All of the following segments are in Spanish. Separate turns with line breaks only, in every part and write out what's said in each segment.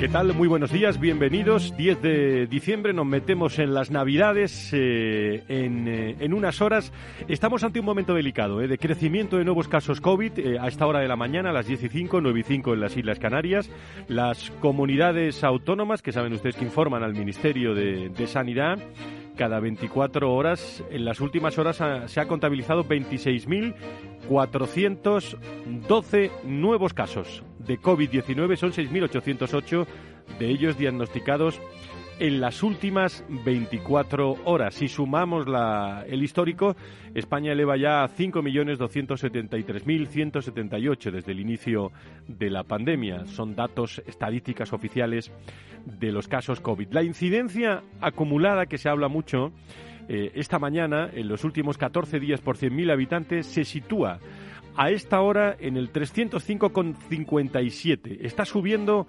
¿Qué tal? Muy buenos días, bienvenidos. 10 de diciembre nos metemos en las Navidades eh, eh, en, unas horas. Estamos ante un momento delicado eh, de crecimiento de nuevos casos COVID a esta hora de la mañana, a las 10 y 5, 9 y 5 en las Islas Canarias. Las comunidades autónomas, que saben ustedes que informan al Ministerio de, de Sanidad, cada 24 horas. En las últimas horas se ha contabilizado 26.412 nuevos casos de COVID-19. Son 6.808 de ellos diagnosticados en las últimas 24 horas. Si sumamos la, el histórico, España eleva ya a 5.273.178 desde el inicio de la pandemia. Son datos estadísticas oficiales de los casos COVID. La incidencia acumulada, que se habla mucho, eh, esta mañana, en los últimos 14 días por 100.000 habitantes, se sitúa a esta hora en el 305,57. Está subiendo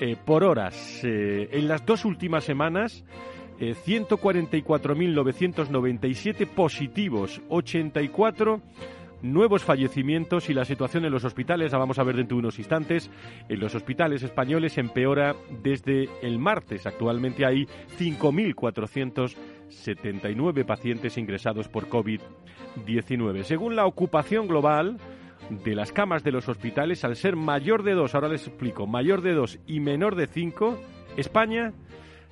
eh, por horas. Eh, en las dos últimas semanas, 144.997 positivos, 84 nuevos fallecimientos y la situación en los hospitales, la vamos a ver dentro de unos instantes, en los hospitales españoles empeora desde el martes. Actualmente hay 5.479 pacientes ingresados por COVID-19. Según la ocupación global, de las camas de los hospitales, al ser mayor de dos, ahora les explico, mayor de dos y menor de cinco, España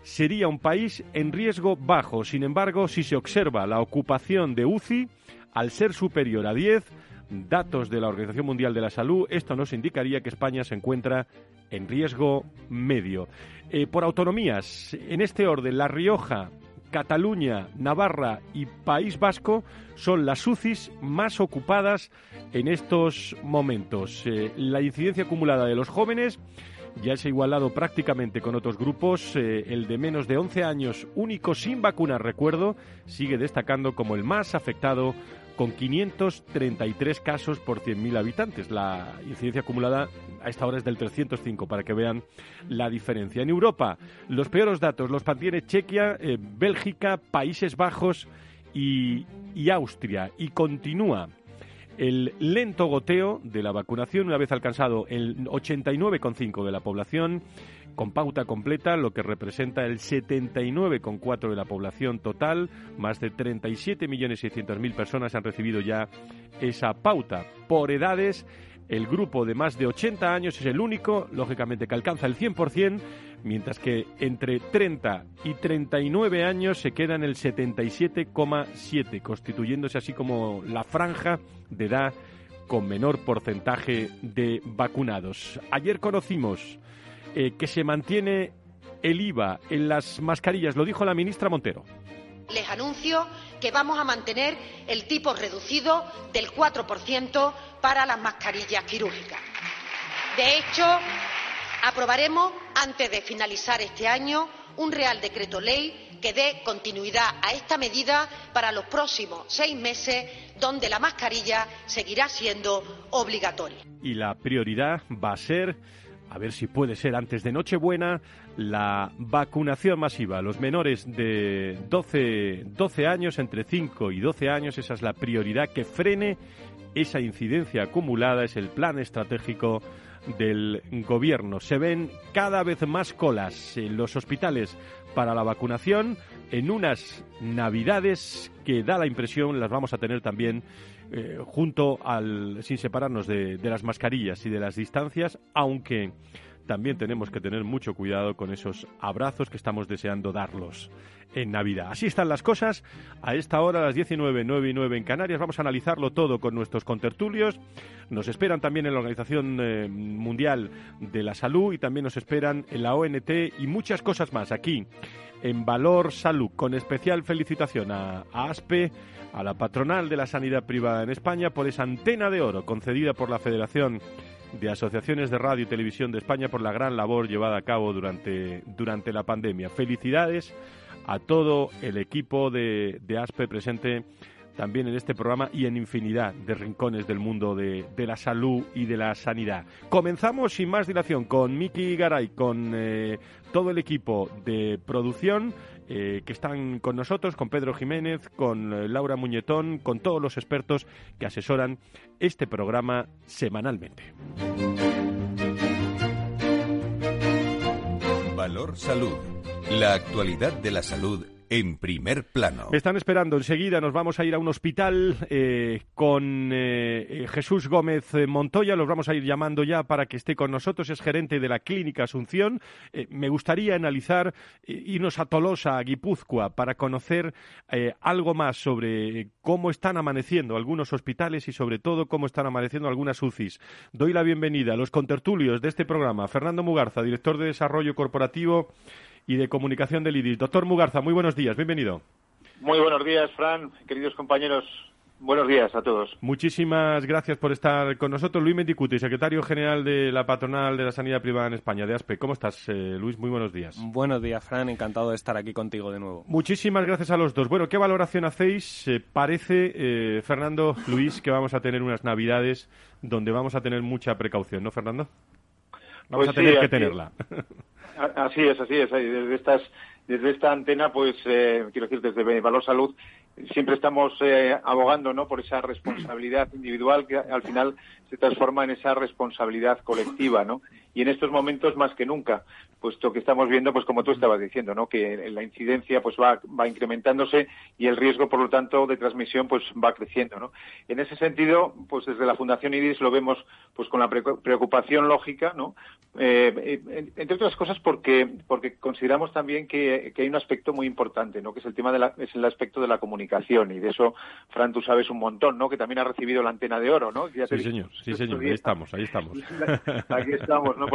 sería un país en riesgo bajo. Sin embargo, si se observa la ocupación de UCI, al ser superior a 10, datos de la Organización Mundial de la Salud, esto nos indicaría que España se encuentra en riesgo medio. Eh, por autonomías, en este orden, La Rioja, Cataluña, Navarra y País Vasco son las UCIs más ocupadas en estos momentos. Eh, la incidencia acumulada de los jóvenes ya se ha igualado prácticamente con otros grupos. Eh, el de menos de 11 años, único sin vacunar, recuerdo, sigue destacando como el más afectado con 533 casos por 100.000 habitantes. La incidencia acumulada a esta hora es del 305, para que vean la diferencia. En Europa, los peores datos los mantiene Chequia, eh, Bélgica, Países Bajos y, y Austria. Y continúa el lento goteo de la vacunación una vez alcanzado el 89,5 de la población con pauta completa, lo que representa el 79,4 de la población total. Más de 37.600.000 personas han recibido ya esa pauta. Por edades, el grupo de más de 80 años es el único, lógicamente, que alcanza el 100%, mientras que entre 30 y 39 años se queda en el 77,7, constituyéndose así como la franja de edad con menor porcentaje de vacunados. Ayer conocimos eh, que se mantiene el IVA en las mascarillas, lo dijo la ministra Montero.
Les anuncio que vamos a mantener el tipo reducido del 4% para las mascarillas quirúrgicas. De hecho, aprobaremos antes de finalizar este año un Real Decreto Ley que dé continuidad a esta medida para los próximos seis meses, donde la mascarilla seguirá siendo obligatoria.
Y la prioridad va a ser a ver si puede ser antes de Nochebuena, la vacunación masiva. Los menores de 12, 12 años, entre 5 y 12 años, esa es la prioridad que frene esa incidencia acumulada, es el plan estratégico del gobierno. Se ven cada vez más colas en los hospitales para la vacunación en unas navidades que da la impresión las vamos a tener también eh, junto al sin separarnos de, de las mascarillas y de las distancias, aunque también tenemos que tener mucho cuidado con esos abrazos que estamos deseando darlos en Navidad. Así están las cosas. A esta hora, las 19, 9 y 9 en Canarias, vamos a analizarlo todo con nuestros contertulios. Nos esperan también en la Organización eh, Mundial de la Salud y también nos esperan en la ONT y muchas cosas más aquí en Valor Salud. Con especial felicitación a, a ASPE, a la patronal de la sanidad privada en España, por esa antena de oro concedida por la Federación de asociaciones de radio y televisión de España por la gran labor llevada a cabo durante, durante la pandemia. Felicidades a todo el equipo de, de ASPE presente también en este programa y en infinidad de rincones del mundo de, la salud y de la sanidad. Comenzamos sin más dilación con Miki Garay, con eh, todo el equipo de producción eh, que están con nosotros, con Pedro Jiménez, con eh, Laura Muñetón, con todos los expertos que asesoran este programa semanalmente.
Valor Salud. La actualidad de la salud en primer plano.
Me están esperando. Enseguida nos vamos a ir a un hospital eh, con eh, eh, Jesús Gómez Montoya. Los vamos a ir llamando ya para que esté con nosotros. Es gerente de la Clínica Asunción. me gustaría analizar, irnos a Tolosa, a Guipúzcoa, para conocer algo más sobre cómo están amaneciendo algunos hospitales y sobre todo cómo están amaneciendo algunas UCIs. Doy la bienvenida a los contertulios de este programa. Fernando Mugarza, director de Desarrollo Corporativo y de Comunicación del IDIS. Doctor Mugarza, muy buenos días, bienvenido.
Muy buenos días, Fran, queridos compañeros. Buenos días a todos.
Muchísimas gracias por estar con nosotros. Luis Mendicuti, secretario general de la patronal de la sanidad privada en España, de ASPE. ¿Cómo estás, eh, Luis? Muy buenos días.
Buenos días, Fran. Encantado de estar aquí contigo de nuevo.
Muchísimas gracias a los dos. Bueno, ¿qué valoración hacéis? parece, eh, Fernando, Luis, que vamos a tener unas navidades donde vamos a tener mucha precaución, ¿no, Fernando? Vamos
pues
a tener que tenerla.
Así es, así es. Desde estas, desde esta antena, pues eh, quiero decir, desde Valor Salud, siempre estamos eh, abogando, ¿no? Por esa responsabilidad individual que al final se transforma en esa responsabilidad colectiva, ¿no? Y en estos momentos más que nunca, puesto que estamos viendo, pues como tú estabas diciendo, ¿no? Que la incidencia pues va, va incrementándose y el riesgo, por lo tanto, de transmisión pues va creciendo, ¿no? En ese sentido, pues desde la Fundación IRIS lo vemos pues con la preocupación lógica, ¿no? Eh, entre otras cosas porque porque consideramos también que, hay un aspecto muy importante, ¿no? Que es el tema de la, es el aspecto de la comunicación y de eso, Fran, tú sabes un montón, ¿no? Que también ha recibido la antena de oro, ¿no?
sí, señor, sí, señor, ahí estamos, ahí estamos.
Aquí estamos, ¿no?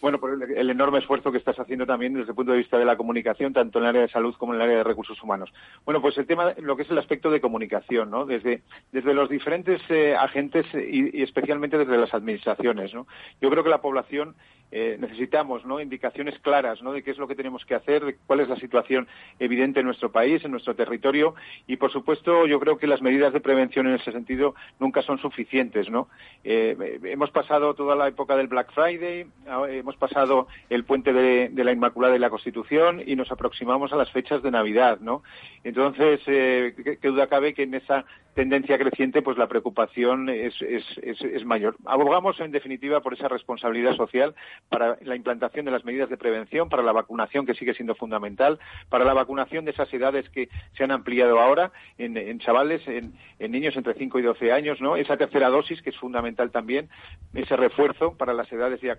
bueno, por el, enorme esfuerzo que estás haciendo también desde el punto de vista de la comunicación, tanto en el área de salud como en el área de recursos humanos. Bueno, pues el tema, lo que es el aspecto de comunicación, ¿no? Desde, desde los diferentes eh, agentes y, especialmente desde las administraciones. Yo creo que la población eh, necesitamos ¿no? indicaciones claras ¿no? de qué es lo que tenemos que hacer, de cuál es la situación evidente en nuestro país, en nuestro territorio y, por supuesto, yo creo que las medidas de prevención en ese sentido nunca son suficientes. ¿no? Eh, hemos pasado toda la época del Black Friday, hemos pasado el puente de, la Inmaculada y la Constitución y nos aproximamos a las fechas de Navidad. ¿no? Entonces, eh, qué duda cabe que en esa tendencia creciente, pues la preocupación es, es, mayor. Abogamos, en definitiva, por esa responsabilidad social para la implantación de las medidas de prevención, para la vacunación, que sigue siendo fundamental, para la vacunación de esas edades que se han ampliado ahora en, chavales, en, niños entre 5 y 12 años, ¿no? Esa tercera dosis, que es fundamental también, ese refuerzo para las edades ya,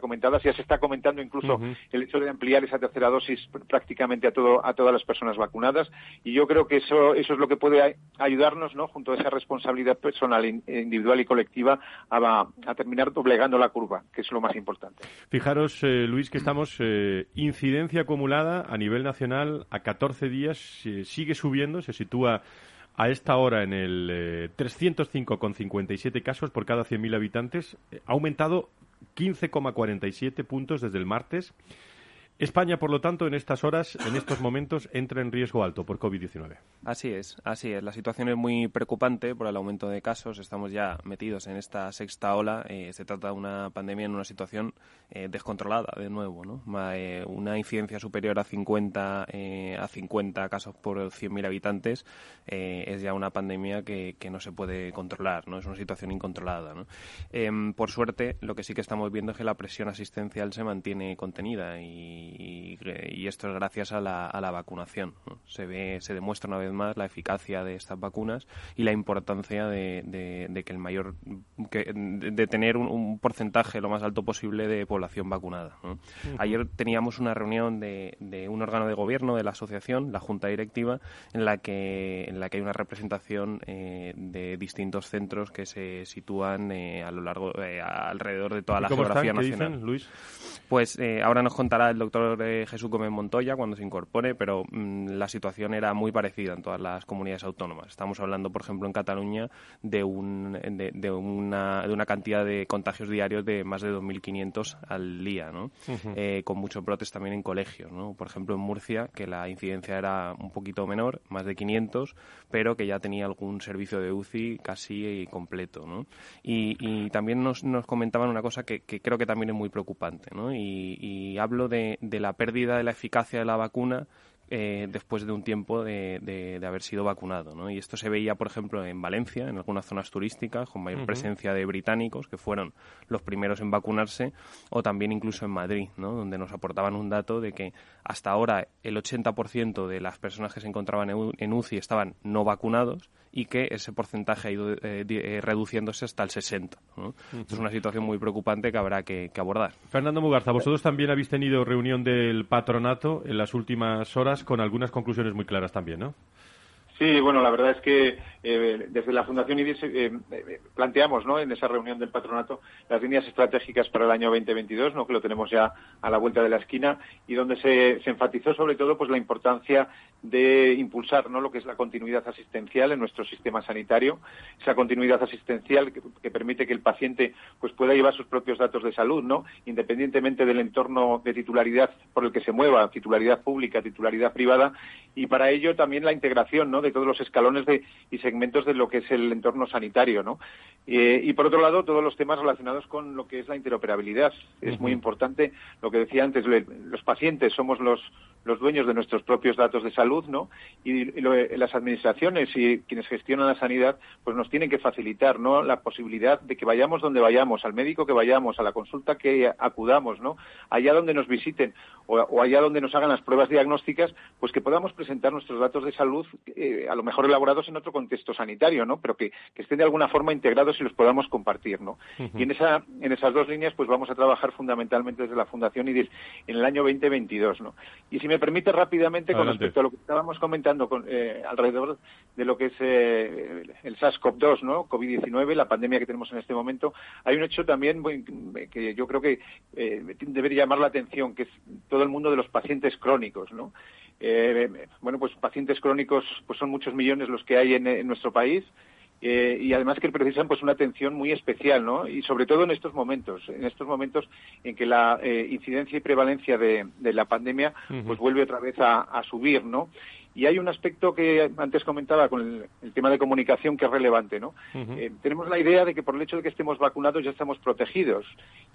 comentadas. Ya se está comentando incluso el hecho de ampliar esa tercera dosis prácticamente a, todo, a todas las personas vacunadas. Y yo creo que eso, eso es lo que puede ayudarnos junto a esa responsabilidad personal, individual y colectiva, a, terminar doblegando la curva, que es lo más importante.
Fijaros, eh, Luis, que estamos, eh, incidencia acumulada a nivel nacional a 14 días, sigue subiendo, se sitúa a esta hora en el 305,57 eh, casos por cada 100.000 habitantes, ha aumentado 15,47 puntos desde el martes. España, por lo tanto, en estas horas, en estos momentos, entra en riesgo alto por COVID-19.
Así es, así es. La situación es muy preocupante por el aumento de casos. Estamos ya metidos en esta sexta ola. Eh, se trata de una pandemia en una situación eh, descontrolada, de nuevo, ¿no? Eh, una incidencia superior a 50 a 50 casos por 100.000 habitantes es ya una pandemia que, no se puede controlar, ¿no? Es una situación incontrolada, ¿no? Em, por suerte, lo que sí que estamos viendo es que la presión asistencial se mantiene contenida y y, esto es gracias a la, a la vacunación. Se ve, se demuestra una vez más la eficacia de estas vacunas y la importancia de, de, que el mayor, que, de tener un, porcentaje lo más alto posible de población vacunada. Ayer teníamos una reunión de, de, un órgano de gobierno de la asociación, la junta directiva, en la que en la que hay una representación eh, de distintos centros que se sitúan eh, a lo largo, eh, alrededor de toda la geografía nacional.
Luis?
Pues eh, ahora nos contará el doctor eh, Jesús Gómez Montoya cuando se incorpore, pero mm, la situación era muy parecida en todas las comunidades autónomas. Estamos hablando, por ejemplo, en Cataluña de, un, de, una, de una cantidad de contagios diarios de más de 2.500 al día, ¿no? Eh, con muchos brotes también en colegios. ¿no? Por ejemplo, en Murcia, que la incidencia era un poquito menor, más de 500, pero que ya tenía algún servicio de UCI casi completo. ¿no? Y, y también nos, nos comentaban una cosa que, que, creo que también es muy preocupante. ¿no? Y, y hablo de, de la pérdida de la eficacia de la vacuna eh, después de un tiempo de, de, haber sido vacunado. ¿no? Y esto se veía, por ejemplo, en Valencia, en algunas zonas turísticas, con mayor presencia de británicos, que fueron los primeros en vacunarse, o también incluso en Madrid, ¿no? donde nos aportaban un dato de que hasta ahora el 80% de las personas que se encontraban en UCI estaban no vacunados y que ese porcentaje ha ido eh, eh, reduciéndose hasta el 60%. ¿no? Es una situación muy preocupante que habrá que, que abordar.
Fernando Mugarza, vosotros también habéis tenido reunión del patronato en las últimas horas con algunas conclusiones muy claras también, ¿no?
Sí, bueno, la verdad es que eh, desde la Fundación IDIS eh, eh, planteamos ¿no? en esa reunión del patronato las líneas estratégicas para el año 2022, ¿no? que lo tenemos ya a la vuelta de la esquina, y donde se, enfatizó sobre todo pues, la importancia de impulsar ¿no? lo que es la continuidad asistencial en nuestro sistema sanitario, esa continuidad asistencial que, permite que el paciente pues, pueda llevar sus propios datos de salud, ¿no? independientemente del entorno de titularidad por el que se mueva, titularidad pública, titularidad privada, y para ello también la integración ¿no? De todos los escalones de, y segmentos de lo que es el entorno sanitario. ¿no? Eh, y por otro lado, todos los temas relacionados con lo que es la interoperabilidad. Es muy importante lo que decía antes, los pacientes somos los, los dueños de nuestros propios datos de salud, ¿no? Y, las administraciones y quienes gestionan la sanidad, pues nos tienen que facilitar, ¿no? La posibilidad de que vayamos donde vayamos, al médico que vayamos, a la consulta que acudamos, ¿no? Allá donde nos visiten o, allá donde nos hagan las pruebas diagnósticas, pues que podamos presentar nuestros datos de salud, eh, a lo mejor elaborados en otro contexto sanitario, ¿no? Pero que, estén de alguna forma integrados y los podamos compartir, ¿no? Y en esa, en esas dos líneas, pues vamos a trabajar fundamentalmente desde la Fundación IDIS en el año 2022, ¿no? Y si me permite rápidamente, con respecto a lo que estábamos comentando con, eh, alrededor de lo que es eh, el SARS-CoV-2, ¿no? COVID-19, la pandemia que tenemos en este momento, hay un hecho también que yo creo que eh, debería llamar la atención, que es todo el mundo de los pacientes crónicos, ¿no? Bueno, pues pacientes crónicos, pues son muchos millones los que hay en nuestro país. Eh, y además que precisan pues una atención muy especial, ¿no? Y sobre todo en estos momentos, en estos momentos en que la eh, incidencia y prevalencia de, la pandemia pues vuelve otra vez a, a subir, ¿no? Y hay un aspecto que antes comentaba con el, tema de comunicación que es relevante, ¿no? Eh, tenemos la idea de que por el hecho de que estemos vacunados ya estamos protegidos.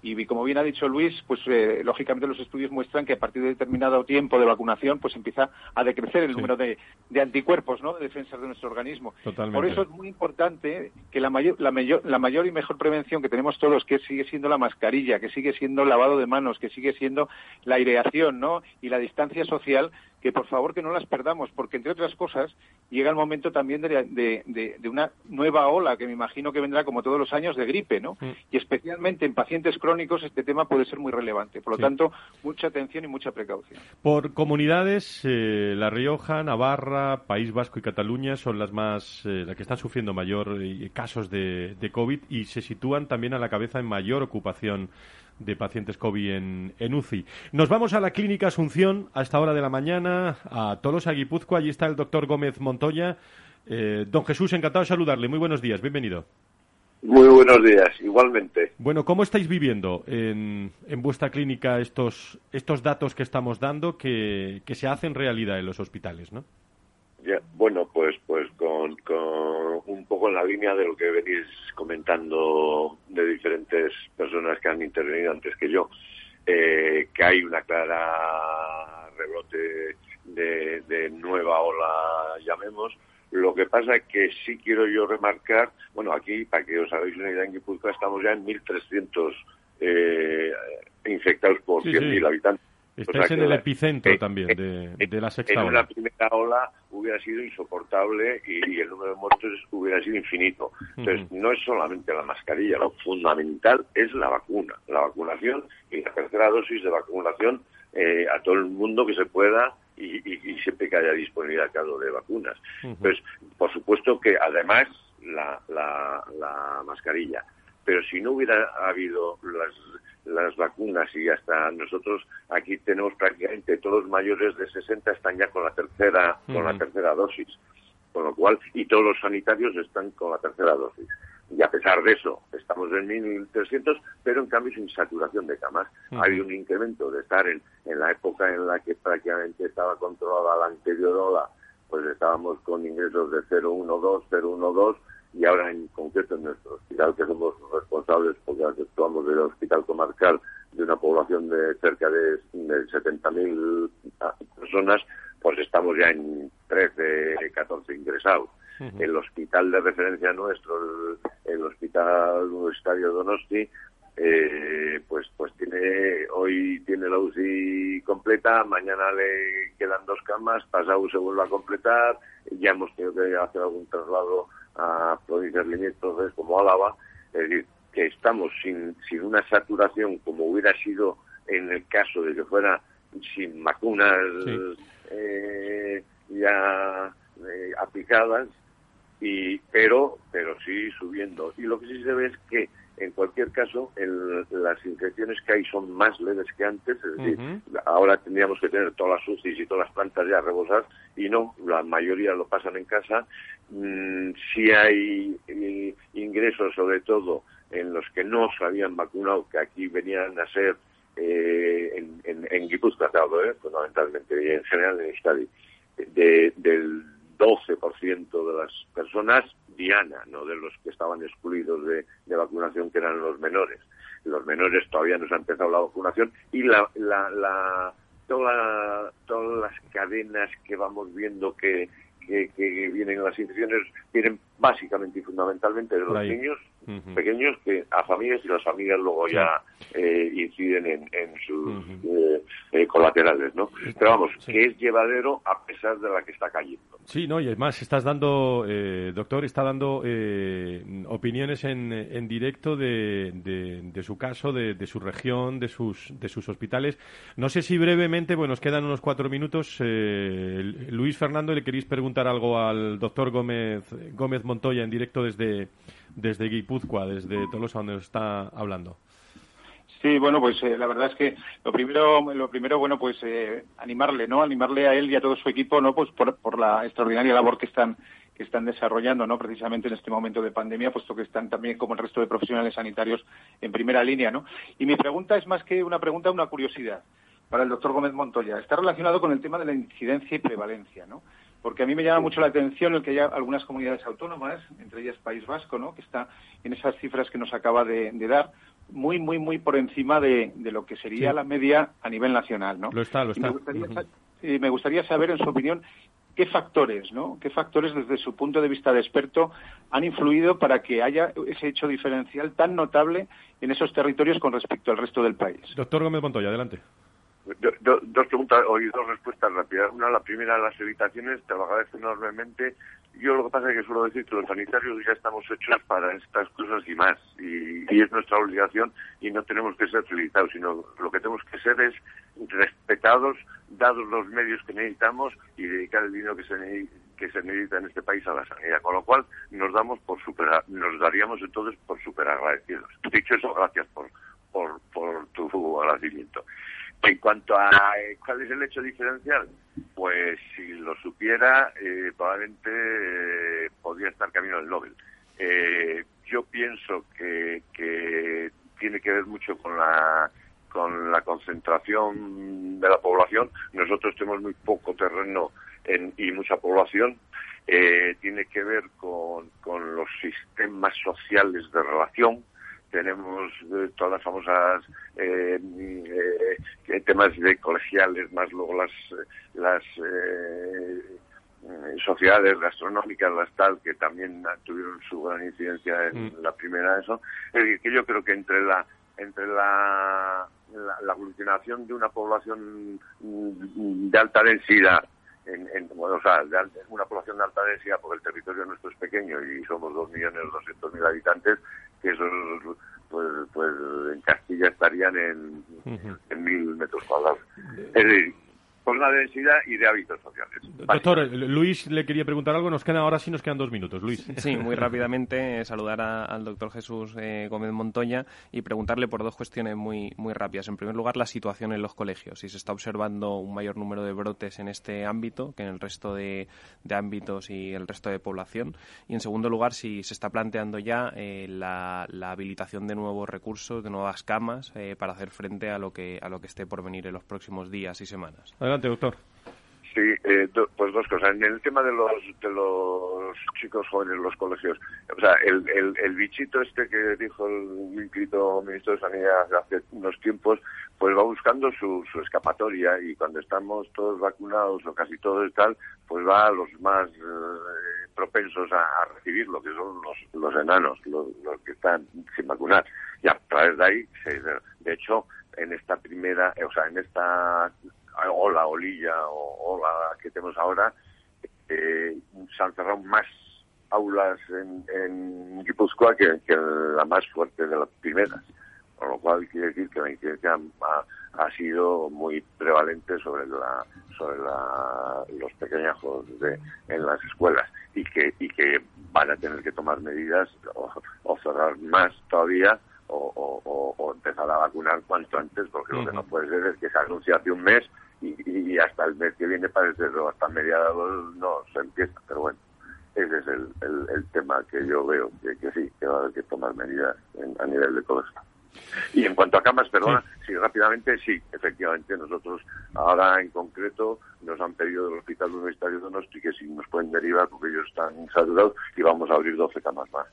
Y, como bien ha dicho Luis, pues eh, lógicamente los estudios muestran que a partir de determinado tiempo de vacunación, pues empieza a decrecer el número de, anticuerpos, ¿no? De defensas de nuestro organismo. Por eso es muy importante que la mayor, la, mayor, la mayor y mejor prevención que tenemos todos, que sigue siendo la mascarilla, que sigue siendo el lavado de manos, que sigue siendo la aireación, ¿no? Y la distancia social, que por favor que no las perdamos, porque entre otras cosas llega el momento también de, una nueva ola que me imagino que vendrá como todos los años de gripe, ¿no? Mm. Y especialmente en pacientes crónicos este tema puede ser muy relevante. Por lo tanto, mucha atención y mucha precaución.
Por comunidades, eh, La Rioja, Navarra, País Vasco y Cataluña son las más, eh, las que están sufriendo mayor eh, casos de, de COVID y se sitúan también a la cabeza en mayor ocupación de pacientes COVID en, UCI. Nos vamos a la clínica Asunción a esta hora de la mañana, a Tolosa, Guipúzcoa. Allí está el doctor Gómez Montoya. Eh, don Jesús, encantado de saludarle. Muy buenos días, bienvenido.
Muy buenos días, igualmente.
Bueno, ¿cómo estáis viviendo en, en vuestra clínica estos, estos datos que estamos dando que, que se hacen realidad en los hospitales, no?
bueno, pues, pues con, un poco en la línea de lo que venís comentando de diferentes personas que han intervenido antes que yo, eh, que hay una clara rebote de, nueva ola, llamemos. Lo que pasa es que sí quiero yo remarcar, bueno, aquí, para que os hagáis una idea, en Guipúzcoa estamos ya en 1.300 eh, infectados por 100.000 habitantes
Estáis en el epicentro también de, la sexta
en
ola.
En una primera ola hubiera sido insoportable y, el número de muertos hubiera sido infinito. Entonces, no es solamente la mascarilla, lo fundamental es la vacuna, la vacunación y la tercera dosis de vacunación eh, a todo el mundo que se pueda y, siempre que haya disponibilidad, claro, de vacunas. Entonces, por supuesto que además la, la mascarilla, pero si no hubiera habido las las vacunas y hasta nosotros aquí tenemos prácticamente todos mayores de 60 están ya con la tercera con la tercera dosis. Con lo cual y todos los sanitarios están con la tercera dosis. Y a pesar de eso estamos en 1.300 pero en cambio sin saturación de camas. Ha habido un incremento de estar en, en la época en la que prácticamente estaba controlada la anterior ola pues estábamos con ingresos de 012 012 y ahora en concreto en nuestro hospital, que somos responsables porque actuamos del hospital comarcal de una población de cerca de, de 70.000 personas, pues estamos ya en 13, 14 ingresados. El hospital de referencia nuestro, el, el hospital universitario Donosti, eh, pues pues tiene hoy tiene la UCI completa, mañana le quedan dos camas, pasado se vuelve a completar, ya hemos tenido que hacer algún traslado a provincias limítrofes como Álava, es decir, que estamos sin, sin una saturación como hubiera sido en el caso de que fuera sin vacunas eh, ya eh, aplicadas, y pero pero sí subiendo. Y lo que sí se ve es que en cualquier caso, las infecciones que hay son más leves que antes, es decir, ahora tendríamos que tener todas las UCIs y todas las plantas ya rebosadas, y no, la mayoría lo pasan en casa. Mm, si hay ingresos, sobre todo en los que no se habían vacunado, que aquí venían a ser eh, en, en, en Guipúzcoa, eh, fundamentalmente, y en general en Euskadi, de, del 12% de las personas diana, no de los que estaban excluidos de, vacunación, que eran los menores. Los menores todavía no se ha empezado la vacunación y la, la, la toda, todas las cadenas que vamos viendo que, que, que vienen en las infecciones vienen básicamente y fundamentalmente de los niños pequeños que a familias y las familias luego ya eh, inciden en, en sus eh, eh, colaterales, ¿no? Pero vamos, que es llevadero a pesar de la que está cayendo.
Sí, no, y además estás dando, doctor, está dando opiniones en, en directo de, de, su caso, de, de, su región, de sus, de sus hospitales. No sé si brevemente, bueno, nos quedan unos cuatro minutos. Luis Fernando, ¿le queréis preguntar algo al doctor Gómez, Gómez Montoya en directo desde desde Guipúzcoa, desde Tolosa, donde nos está hablando.
Sí, bueno, pues eh, la verdad es que lo primero, lo primero, bueno, pues eh, animarle, ¿no? Animarle a él y a todo su equipo, ¿no? Pues por, por la extraordinaria labor que están que están desarrollando, ¿no? Precisamente en este momento de pandemia, puesto que están también, como el resto de profesionales sanitarios, en primera línea, ¿no? Y mi pregunta es más que una pregunta, una curiosidad para el doctor Gómez Montoya. Está relacionado con el tema de la incidencia y prevalencia, ¿no? Porque a mí me llama mucho la atención el que haya algunas comunidades autónomas, entre ellas País Vasco, ¿no? que está en esas cifras que nos acaba de, dar, muy, muy, muy por encima de, lo que sería la media a nivel nacional. ¿no?
Lo está, lo está.
Y me, gustaría, saber, en su opinión, qué factores, ¿no? qué factores desde su punto de vista de experto han influido para que haya ese hecho diferencial tan notable en esos territorios con respecto al resto del país.
Doctor Gómez Montoya, adelante
dos preguntas y dos respuestas rápidas. Una, la primera, las evitaciones, te lo agradezco enormemente. Yo lo que pasa es que suelo decir que los sanitarios ya estamos hechos para estas cosas y más. Y, es nuestra obligación y no tenemos que ser felicitados, sino lo que tenemos que ser es respetados, dados los medios que necesitamos y dedicar el dinero que se, que se necesita en este país a la sanidad. Con lo cual nos damos por super, nos daríamos entonces por super agradecidos. Dicho eso, gracias por, por, por tu agradecimiento. En cuanto a eh, cuál es el hecho diferencial, pues si lo supiera, eh, probablemente eh, podría estar camino del Nobel. yo pienso que, tiene que ver mucho con la con la concentración de la población. Nosotros tenemos muy poco terreno y mucha población. tiene que ver con, con los sistemas sociales de relación tenemos eh, todas las famosas eh, eh, temas de colegiales, más luego las, las sociedades gastronómicas, las tal, que también tuvieron su gran incidencia en mm. la primera eso. Es decir, que yo creo que entre la entre la, la, aglutinación de una población de alta densidad en, en, o sea, de una población de alta densidad, porque el territorio nuestro es pequeño y somos 2.200.000 habitantes, que eso pues, pues en Castilla estarían en, mil metros cuadrados. Es decir, con la densidad y de hábitos sociales.
doctor, Luis le quería preguntar algo. Nos quedan ahora sí, nos quedan dos minutos. Luis.
Sí, muy rápidamente eh, saludar al doctor Jesús eh, Gómez Montoya y preguntarle por dos cuestiones muy, muy rápidas. En primer lugar, la situación en los colegios. Si se está observando un mayor número de brotes en este ámbito que en el resto de, ámbitos y el resto de población. Y en segundo lugar, si se está planteando ya eh, la, habilitación de nuevos recursos, de nuevas camas para hacer frente a lo que a lo que esté por venir en los próximos días y semanas.
Adelante, doctor.
Sí, eh, pues dos cosas. En el tema de los de los chicos jóvenes en los colegios, o sea, el, el, bichito este que dijo el inscrito ministro de Sanidad hace unos tiempos, pues va buscando su, su escapatoria y cuando estamos todos vacunados o casi todos y tal, pues va a los más eh, propensos a, recibirlo, que son los, los enanos, los, que están sin vacunar. Y a través de ahí, de hecho, en esta primera, o sea, en esta ola, olilla o ola que tenemos ahora, eh, se han cerrado más aulas en, en Guipúzcoa que, la más fuerte de las primeras. Con lo cual quiere decir que la incidencia ha, sido muy prevalente sobre la sobre la, los pequeñajos de, en las escuelas y que y que van a tener que tomar medidas o cerrar más todavía o, empezar a vacunar cuanto antes, porque lo que no puede ser es que se anuncie hace un mes y, hasta el mes que viene parece que hasta mediados no se empieza, pero bueno, ese es el, el, tema que yo veo, que, que, sí, que va a haber que tomar medidas a nivel de colegio. Y en cuanto a camas, perdona, sí. rápidamente, sí, efectivamente, nosotros ahora en concreto nos han pedido del Hospital Universitario de Donosti que si nos pueden derivar porque ellos están saturados y vamos a abrir 12 camas más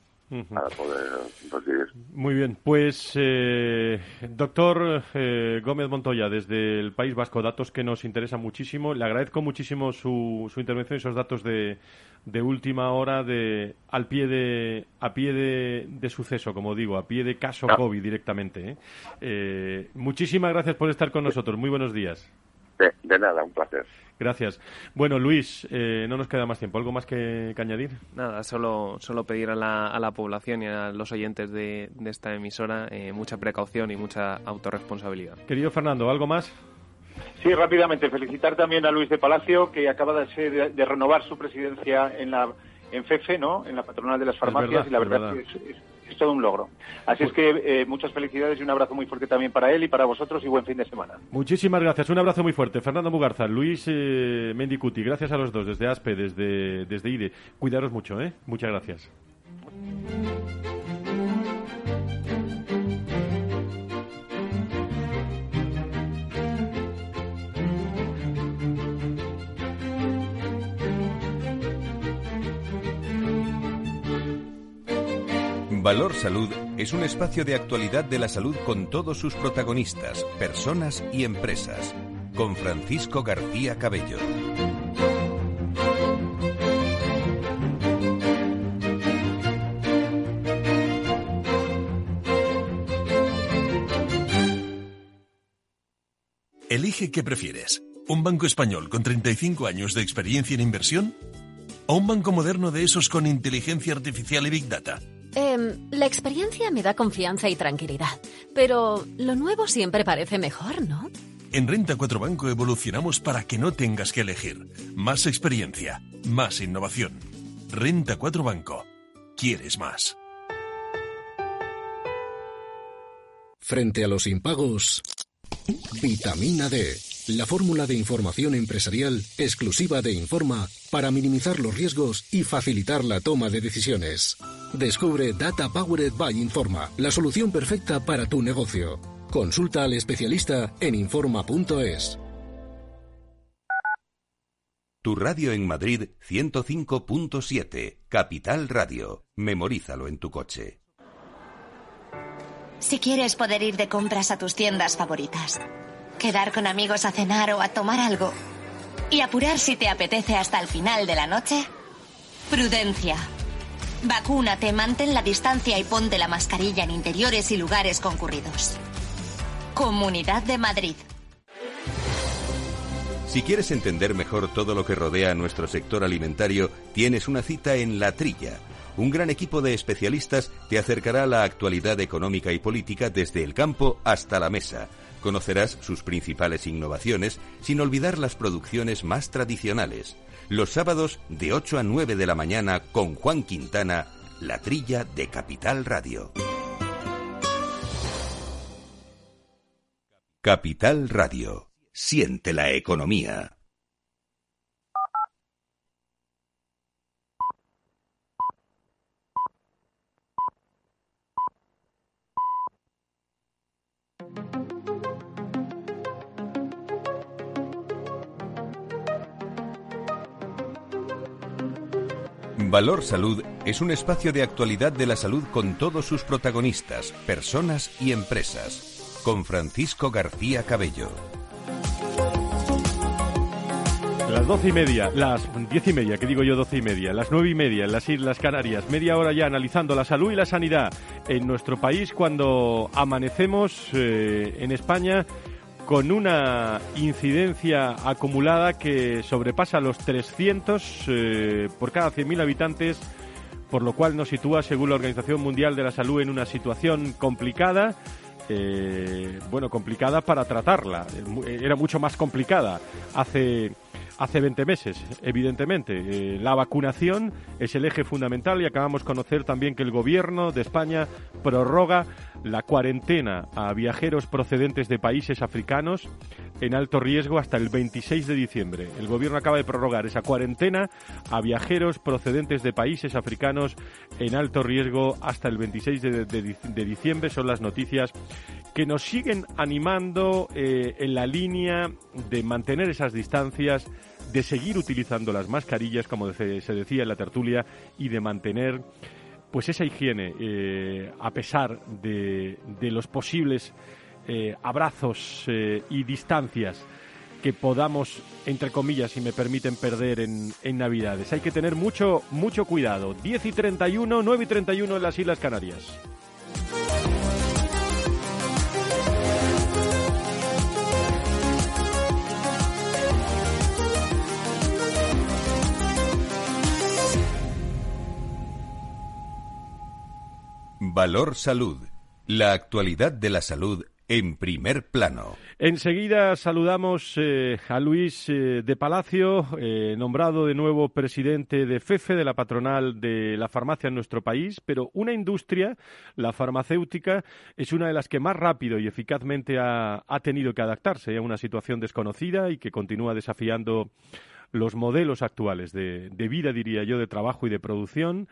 para poder recibir.
Muy bien, pues eh, doctor eh, Gómez Montoya, desde el País Vasco, datos que nos interesan muchísimo. Le agradezco muchísimo su, su intervención y esos datos de, de última hora de al pie de a pie de, de suceso como digo a pie de caso ah. covid directamente ¿eh? Eh, muchísimas gracias por estar con nosotros muy buenos días
de, nada un placer
gracias. Bueno Luis eh, no nos queda más tiempo. Algo más que, añadir
nada solo solo pedir a la, a la población y a los oyentes de, de esta emisora mucha precaución y mucha autorresponsabilidad.
Querido Fernando algo más
Sí, rápidamente. Felicitar también a Luis de Palacio, que acaba de, de, renovar su presidencia en la en FEFE, ¿no? En la patronal de las farmacias, y la verdad, es que es, todo un logro. Así es que eh, muchas felicidades y un abrazo muy fuerte también para él y para vosotros y buen fin de semana.
Muchísimas gracias. Un abrazo muy fuerte. Fernando Mugarza, Luis eh, Mendicuti, gracias a los dos, desde ASPE, desde, desde IDE. Cuidaros mucho, ¿eh? Muchas gracias.
Valor Salud es un espacio de actualidad de la salud con todos sus protagonistas, personas y empresas. Con Francisco García Cabello.
Elige qué prefieres. ¿Un banco español con 35 años de experiencia en inversión? ¿O un banco moderno de esos con inteligencia artificial y big data?
Em, la experiencia me da confianza y tranquilidad, pero lo nuevo siempre parece mejor, ¿no?
En Renta 4 Banco evolucionamos para que no tengas que elegir. Más experiencia, más innovación. Renta 4 Banco. ¿Quieres más?
Frente a los impagos, vitamina D la fórmula de información empresarial exclusiva de Informa para minimizar los riesgos y facilitar la toma de decisiones. Descubre Data Powered by Informa, la solución perfecta para tu negocio. Consulta al especialista en Informa.es.
Tu radio en Madrid 105.7, Capital Radio. Memorízalo en tu coche.
Si quieres poder ir de compras a tus tiendas favoritas quedar con amigos a cenar o a tomar algo y apurar si te apetece hasta el final de la noche? Prudencia. Vacúnate, mantén la distancia y ponte la mascarilla en interiores y lugares concurridos. Comunidad de Madrid.
Si quieres entender mejor todo lo que rodea a nuestro sector alimentario, tienes una cita en La Trilla. Un gran equipo de especialistas te acercará a la actualidad económica y política desde el campo hasta la mesa Conocerás sus principales innovaciones sin olvidar las producciones más tradicionales. Los sábados de 8 a 9 de la mañana con Juan Quintana, la trilla de Capital Radio. Capital Radio. Siente la economía. Valor Salud es un espacio de actualidad de la salud con todos sus protagonistas, personas y empresas. Con Francisco García Cabello.
Las doce y media, las diez y media, que digo yo doce y media, las nueve y media en las Islas Canarias, media hora ya analizando la salud y la sanidad en nuestro país cuando amanecemos eh, en España con una incidencia acumulada que sobrepasa los 300 eh, por cada 100.000 habitantes, por lo cual nos sitúa, según la Organización Mundial de la Salud, en una situación complicada. Eh, bueno, complicada para tratarla. Era mucho más complicada hace hace 20 meses, evidentemente. Eh, la vacunación es el eje fundamental y acabamos de conocer también que el Gobierno de España prorroga la cuarentena a viajeros procedentes de países africanos en alto riesgo hasta el 26 de diciembre. El Gobierno acaba de prorrogar esa cuarentena a viajeros procedentes de países africanos en alto riesgo hasta el 26 de, diciembre. Son las noticias que nos siguen animando eh, en la línea de mantener esas distancias de seguir utilizando las mascarillas, como se, decía en la tertulia, y de mantener pues esa higiene eh, a pesar de, los posibles eh, abrazos eh, y distancias que podamos, entre comillas, si me permiten perder en, en, Navidades. Hay que tener mucho, mucho cuidado. 10 y 31, 9 y 31 en las Islas Canarias.
Valor Salud. La actualidad de la salud en primer plano.
Enseguida saludamos eh, a Luis eh, de Palacio, eh, nombrado de nuevo presidente de FEFE, de la patronal de la farmacia en nuestro país, pero una industria, la farmacéutica, es una de las que más rápido y eficazmente ha, tenido que adaptarse a una situación desconocida y que continúa desafiando los modelos actuales de, de vida, diría yo, de trabajo y de producción.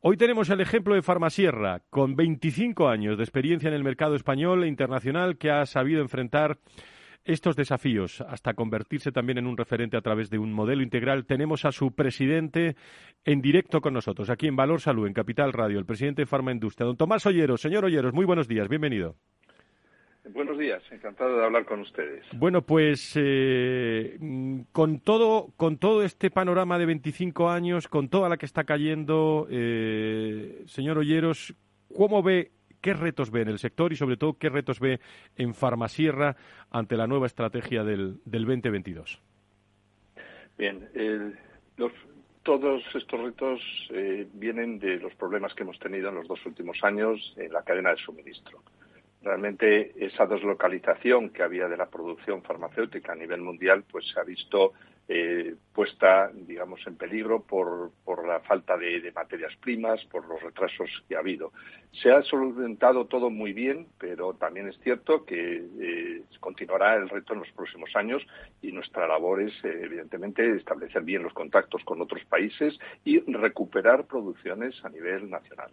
Hoy tenemos el ejemplo de Farmasierra, con 25 años de experiencia en el mercado español e internacional, que ha sabido enfrentar estos desafíos hasta convertirse también en un referente a través de un modelo integral. Tenemos a su presidente en directo con nosotros, aquí en Valor Salud, en Capital Radio, el presidente de Farma Industria, don Tomás Olleros. Señor Olleros, muy buenos días, bienvenido.
Buenos días, encantado de hablar con ustedes.
Bueno, pues eh, con todo con todo este panorama de 25 años, con toda la que está cayendo, eh, señor Olleros, ¿cómo ve, qué retos ve en el sector y sobre todo qué retos ve en Farmasierra ante la nueva estrategia del, del 2022?
Bien, todos estos retos eh, vienen de los problemas que hemos tenido en los dos últimos años en la cadena de suministro. Realmente esa deslocalización que había de la producción farmacéutica a nivel mundial pues se ha visto eh, puesta, digamos, en peligro por, la falta de, materias primas, por los retrasos que ha habido. Se ha solventado todo muy bien, pero también es cierto que eh, continuará el reto en los próximos años y nuestra labor es, eh, evidentemente, establecer bien los contactos con otros países y recuperar producciones a nivel nacional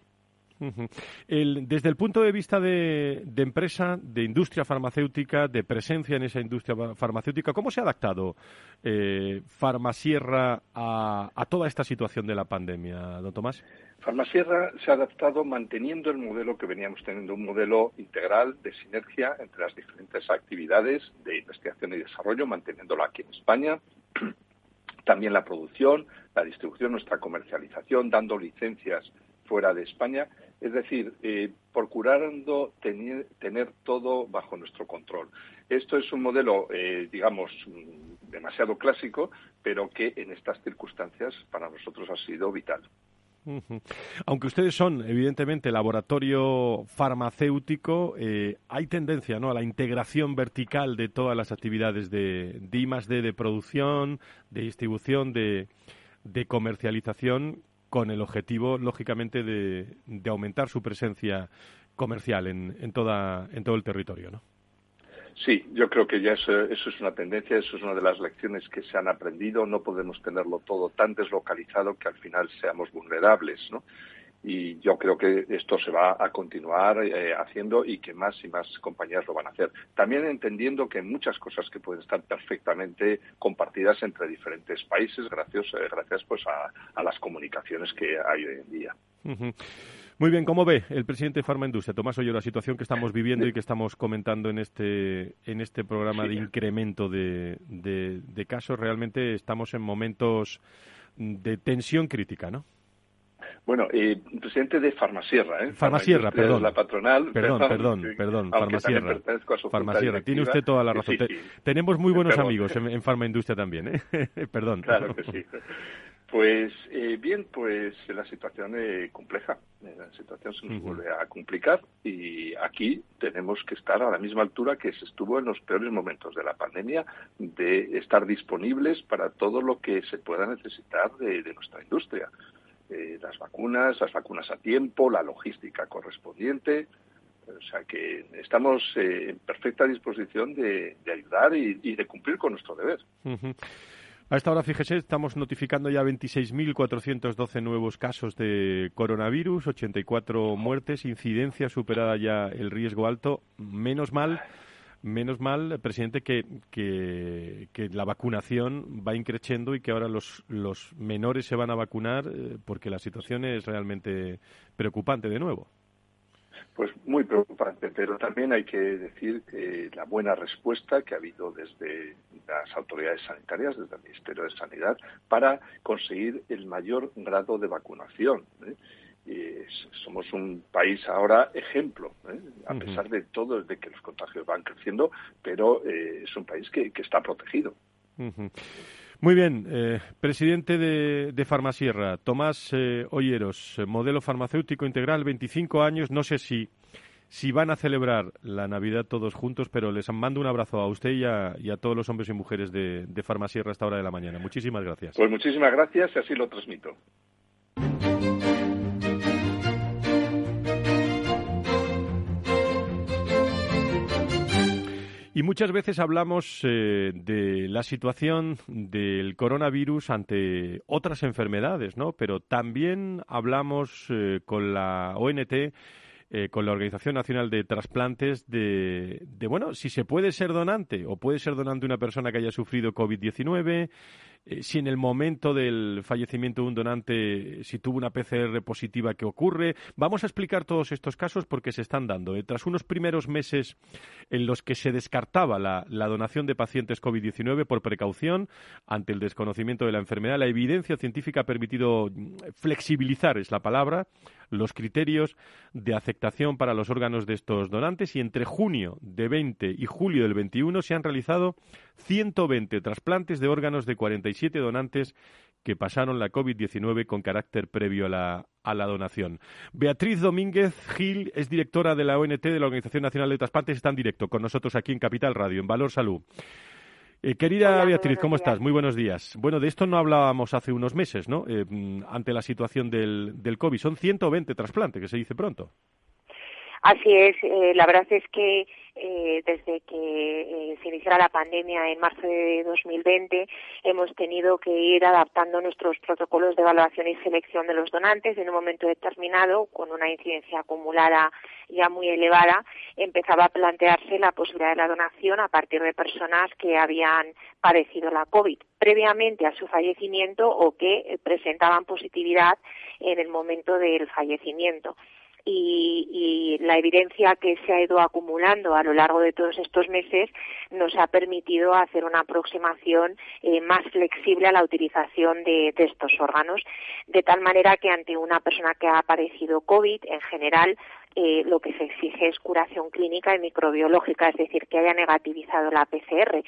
desde el punto de vista de, empresa, de industria farmacéutica, de presencia en esa industria farmacéutica, ¿cómo se ha adaptado eh, Farmasierra a, toda esta situación de la pandemia, don Tomás?
Farmasierra se ha adaptado manteniendo el modelo que veníamos teniendo, un modelo integral de sinergia entre las diferentes actividades de investigación y desarrollo, manteniéndolo aquí en España, también la producción, la distribución, nuestra comercialización, dando licencias fuera de España es decir, eh, procurando tener, todo bajo nuestro control. Esto es un modelo, eh, digamos, demasiado clásico, pero que en estas circunstancias para nosotros ha sido vital.
Aunque ustedes son, evidentemente, laboratorio farmacéutico, eh, hay tendencia ¿no? a la integración vertical de todas las actividades de, de I D, de producción, de distribución, de, de comercialización, con el objetivo, lógicamente, de, de aumentar su presencia comercial en, en, toda, en todo el territorio, ¿no?
Sí, yo creo que ya eso, eso, es una tendencia, eso es una de las lecciones que se han aprendido. No podemos tenerlo todo tan deslocalizado que al final seamos vulnerables, ¿no? Y yo creo que esto se va a continuar eh, haciendo y que más y más compañías lo van a hacer. También entendiendo que hay muchas cosas que pueden estar perfectamente compartidas entre diferentes países gracias, eh, gracias pues a, a, las comunicaciones que hay hoy en día.
Uh -huh. Muy bien, ¿cómo ve el presidente de Farma Industria, Tomás Oyo, la situación que estamos viviendo y que estamos comentando en este, en este programa sí. de incremento de, de, de, casos? Realmente estamos en momentos de tensión crítica, ¿no?
Bueno, eh, presidente de Farmasierra, ¿eh?
Farmasierra, perdón.
La patronal.
Perdón, perdón, perdón, perdón Farmasierra. Farmasierra, tiene usted toda la razón. Sí, sí. Tenemos muy buenos perdón. amigos en, en Farma Industria también, ¿eh? perdón.
Claro que sí. Pues eh, bien, pues la situación es compleja, la situación se nos uh -huh. vuelve a complicar y aquí tenemos que estar a la misma altura que se estuvo en los peores momentos de la pandemia, de estar disponibles para todo lo que se pueda necesitar de, de nuestra industria. Eh, las vacunas, las vacunas a tiempo, la logística correspondiente, o sea que estamos eh, en perfecta disposición de, ayudar y, de cumplir con nuestro deber.
A esta hora, fíjese, estamos notificando ya 26.412 nuevos casos de coronavirus, 84 muertes, incidencia superada ya el riesgo alto. Menos mal, menos mal, presidente, que, que, que la vacunación va increciendo y que ahora los, los menores se van a vacunar eh, porque la situación es realmente preocupante de nuevo.
Pues muy preocupante, pero también hay que decir que la buena respuesta que ha habido desde las autoridades sanitarias, desde el Ministerio de Sanidad, para conseguir el mayor grado de vacunación. ¿eh? Y somos un país ahora ejemplo, ¿eh? a uh -huh. pesar de todo, de que los contagios van creciendo, pero eh, es un país que, que está protegido.
Uh -huh. Muy bien, eh, presidente de, de Farmasierra, Tomás eh, Olleros, modelo farmacéutico integral, 25 años. No sé si, si van a celebrar la Navidad todos juntos, pero les mando un abrazo a usted y a, y a todos los hombres y mujeres de, de Farmasierra a esta hora de la mañana. Muchísimas gracias.
Pues muchísimas gracias y así lo transmito.
Y muchas veces hablamos eh, de la situación del coronavirus ante otras enfermedades, ¿no? Pero también hablamos eh, con la ONT, eh, con la Organización Nacional de Trasplantes, de, de, bueno, si se puede ser donante o puede ser donante una persona que haya sufrido COVID-19, eh, si en el momento del fallecimiento de un donante, si tuvo una PCR positiva, ¿qué ocurre? Vamos a explicar todos estos casos porque se están dando. Eh, tras unos primeros meses en los que se descartaba la, la donación de pacientes COVID-19 por precaución ante el desconocimiento de la enfermedad, la evidencia científica ha permitido mm, flexibilizar, es la palabra, los criterios de aceptación para los órganos de estos donantes y entre junio de 20 y julio del 21 se han realizado 120 trasplantes de órganos de 47 donantes que pasaron la COVID-19 con carácter previo a la, a la donación. Beatriz Domínguez Gil es directora de la ONT, de la Organización Nacional de Trasplantes, está en directo con nosotros aquí en Capital Radio, en Valor Salud. Eh, querida
Hola,
Beatriz, ¿cómo
días.
estás? Muy buenos días. Bueno, de esto no hablábamos hace unos meses, ¿no? Eh, ante la situación del, del COVID. Son 120 trasplantes, que se dice pronto.
Así es, eh, la verdad es que eh, desde que eh, se iniciara la pandemia en marzo de 2020 hemos tenido que ir adaptando nuestros protocolos de evaluación y selección de los donantes. En un momento determinado con una incidencia acumulada ya muy elevada empezaba a plantearse la posibilidad de la donación a partir de personas que habían padecido la COVID previamente a su fallecimiento o que presentaban positividad en el momento del fallecimiento y, y, la evidencia que se ha ido acumulando a lo largo de todos estos meses nos ha permitido hacer una aproximación eh, más flexible a la utilización de, de, estos órganos, de tal manera que ante una persona que ha padecido COVID, en general, eh, lo que se exige es curación clínica y microbiológica, es decir, que haya negativizado la PCR.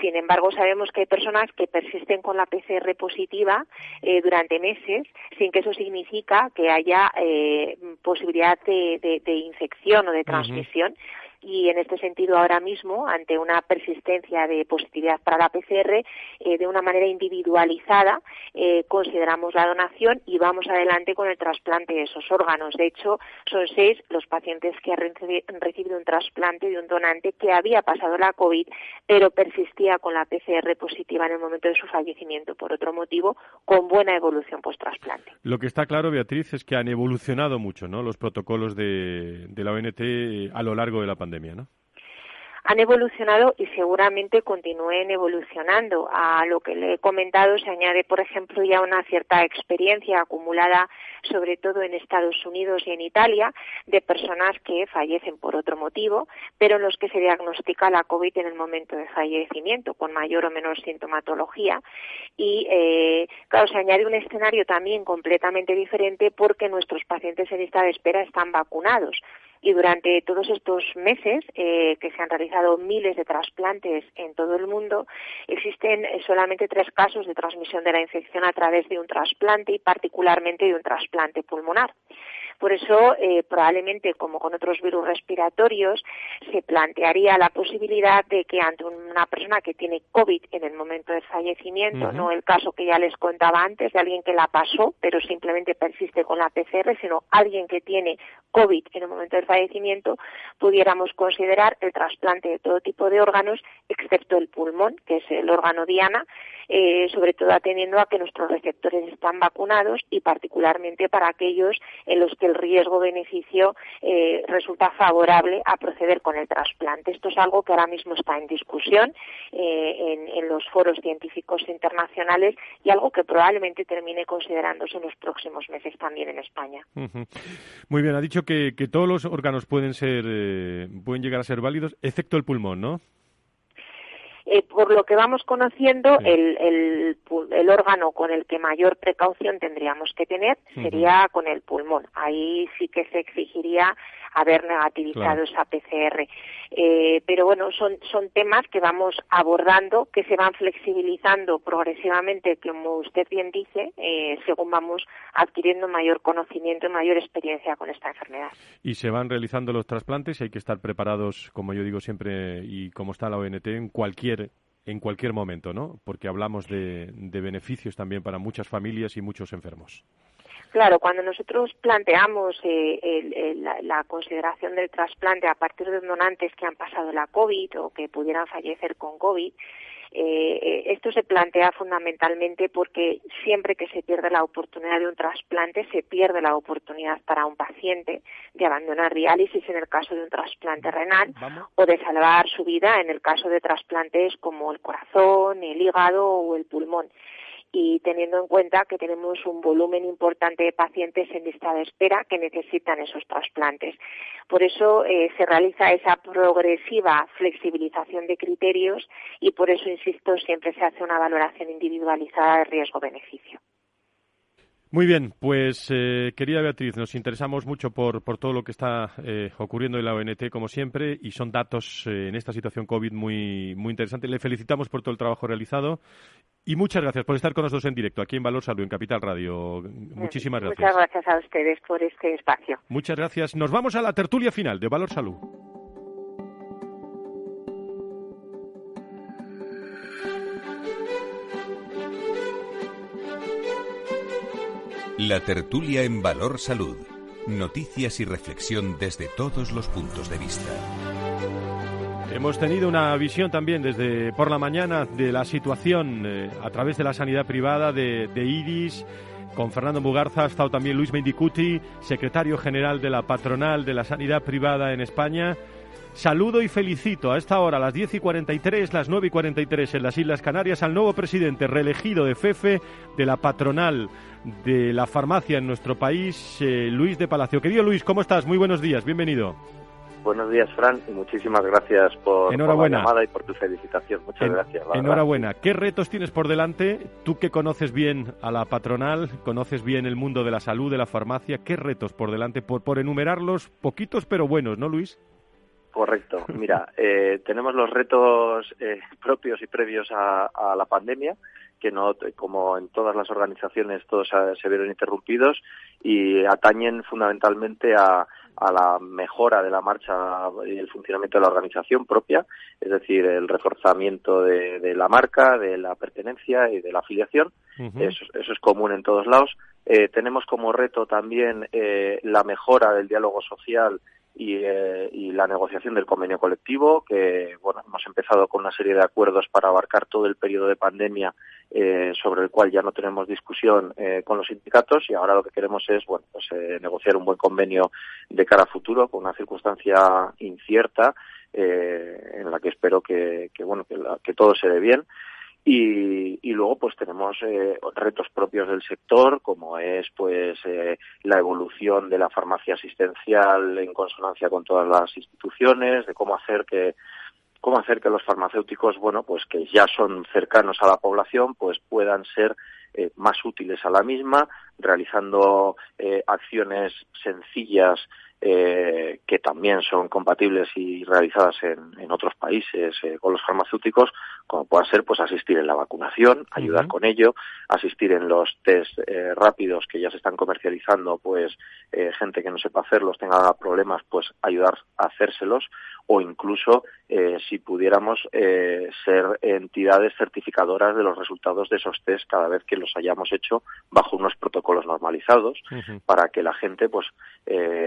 Sin embargo, sabemos que hay personas que persisten con la PCR positiva eh, durante meses sin que eso significa que haya eh, posibilidad de, infección o de transmisión y en este sentido ahora mismo ante una persistencia de positividad para la PCR eh, de una manera individualizada eh, consideramos la donación y vamos adelante con el trasplante de esos órganos. De hecho son seis los pacientes que han recibido un trasplante de un donante que había pasado la COVID pero persistía con la PCR positiva en el momento de su fallecimiento. Por otro motivo con buena evolución post trasplante
lo que está claro Beatriz es que han evolucionado mucho ¿no? los protocolos de, de la ONT eh, a lo largo de la pandemia
han evolucionado y seguramente continúen evolucionando. A lo que le he comentado se añade, por ejemplo, ya una cierta experiencia acumulada, sobre todo en Estados Unidos y en Italia, de personas que fallecen por otro motivo, pero en los que se diagnostica la COVID en el momento de fallecimiento, con mayor o menor sintomatología. Y, eh, claro, se añade un escenario también completamente diferente porque nuestros pacientes en lista de espera están vacunados y durante todos estos meses eh, que se han realizado miles de trasplantes en todo el mundo, existen eh, solamente tres casos de transmisión de la infección a través de un trasplante y particularmente de un trasplante pulmonar. Por eso, eh, probablemente, como con otros virus respiratorios, se plantearía la posibilidad de que ante una persona que tiene COVID en el momento del fallecimiento, no el caso que ya les contaba antes de alguien que la pasó, pero simplemente persiste con la PCR, sino alguien que tiene COVID en el momento del fallecimiento, pudiéramos considerar el trasplante de todo tipo de órganos, excepto el pulmón, que es el órgano diana, eh, sobre todo atendiendo a que nuestros receptores están vacunados y particularmente para aquellos en los que el riesgo-beneficio eh, resulta favorable a proceder con el trasplante. Esto es algo que ahora mismo está en discusión eh, en, los foros científicos internacionales y algo que probablemente termine considerándose en los próximos meses también en España.
Muy bien, ha dicho que, que todos los órganos pueden ser pueden llegar a ser válidos, excepto el pulmón, ¿no?
Eh, por lo que vamos conociendo, el, el, órgano con el que mayor precaución tendríamos que tener sería con el pulmón. Ahí sí que se exigiría haber negativizado esa PCR. Eh, pero bueno, son, son temas que vamos abordando, que se van flexibilizando progresivamente, como usted bien dice, eh, según vamos adquiriendo mayor conocimiento y mayor experiencia con esta enfermedad.
Y se van realizando los trasplantes y hay que estar preparados, como yo digo siempre, y como está la ONT, en cualquier en cualquier momento, ¿no? Porque hablamos de beneficios también para muchas familias y muchos enfermos.
Claro, cuando nosotros planteamos eh, la, consideración del trasplante a partir de donantes que han pasado la COVID o que pudieran fallecer con COVID, eh, eh, esto se plantea fundamentalmente porque siempre que se pierde la oportunidad de un trasplante, se pierde la oportunidad para un paciente de abandonar diálisis en el caso de un trasplante renal o de salvar su vida en el caso de trasplantes como el corazón, el hígado o el pulmón y teniendo en cuenta que tenemos un volumen importante de pacientes en lista de espera que necesitan esos trasplantes. Por eso eh, se realiza esa progresiva flexibilización de criterios y por eso, insisto, siempre se hace una valoración individualizada de riesgo-beneficio.
Muy bien, pues eh, querida Beatriz, nos interesamos mucho por, por todo lo que está eh, ocurriendo en la ONT, como siempre, y son datos eh, en esta situación COVID muy, muy interesantes. Le felicitamos por todo el trabajo realizado y muchas gracias por estar con nosotros en directo aquí en Valor Salud, en Capital Radio. Muchísimas gracias.
Muchas gracias a ustedes por este espacio.
Muchas gracias. Nos vamos a la tertulia final de Valor Salud.
La tertulia en Valor Salud. Noticias y reflexión desde todos los puntos de vista.
Hemos tenido una visión también desde por la mañana de la situación eh, a través de la sanidad privada de, de IRIS. Con Fernando Mugarza ha estado también Luis Mendicuti, secretario general de la patronal de la sanidad privada en España. Saludo y felicito a esta hora, a las 10 y 43, las 9 y 43 en las Islas Canarias, al nuevo presidente reelegido de FEFE de la patronal de la farmacia en nuestro país, eh, Luis de Palacio. Querido Luis, ¿cómo estás? Muy buenos días, bienvenido.
buenos días, Fran, y muchísimas gracias por,
la
llamada y por tu felicitación. Muchas gracias.
Enhorabuena. ¿Qué retos tienes por delante? Tú que conoces bien a la patronal, conoces bien el mundo de la salud, de la farmacia, ¿qué retos por delante? Por, por enumerarlos, poquitos pero buenos, ¿no, Luis?
Correcto. Mira, eh, tenemos los retos eh, propios y previos a, la pandemia, que no, como en todas las organizaciones, todos se vieron interrumpidos y atañen fundamentalmente a, a la mejora de la marcha y el funcionamiento de la organización propia, es decir, el reforzamiento de, la marca, de la pertenencia y de la afiliación. eso, es común en todos lados. Eh, tenemos como reto también eh, la mejora del diálogo social eh, y, la negociación del convenio colectivo, que bueno, hemos empezado con una serie de acuerdos para abarcar todo el periodo de pandemia eh, sobre el cual ya no tenemos discusión eh, con los sindicatos y ahora lo que queremos es bueno, pues, negociar un buen convenio de cara a futuro con una circunstancia incierta en la que espero que, bueno que, que todo se dé bien y, luego pues tenemos eh, retos propios del sector como es pues eh, la evolución de la farmacia asistencial en consonancia con todas las instituciones de cómo hacer que cómo hacer que los farmacéuticos bueno pues que ya son cercanos a la población pues puedan ser eh, más útiles a la misma realizando acciones sencillas eh, que también son compatibles y realizadas en, otros países eh, con los farmacéuticos, como pueda ser pues asistir en la vacunación, ayudar con ello, asistir en los test eh, rápidos que ya se están comercializando, pues gente que no sepa hacerlos tenga problemas, pues ayudar a hacérselos o incluso si pudiéramos ser entidades certificadoras de los resultados de esos test cada vez que los hayamos hecho bajo unos protocolos normalizados para que la gente pues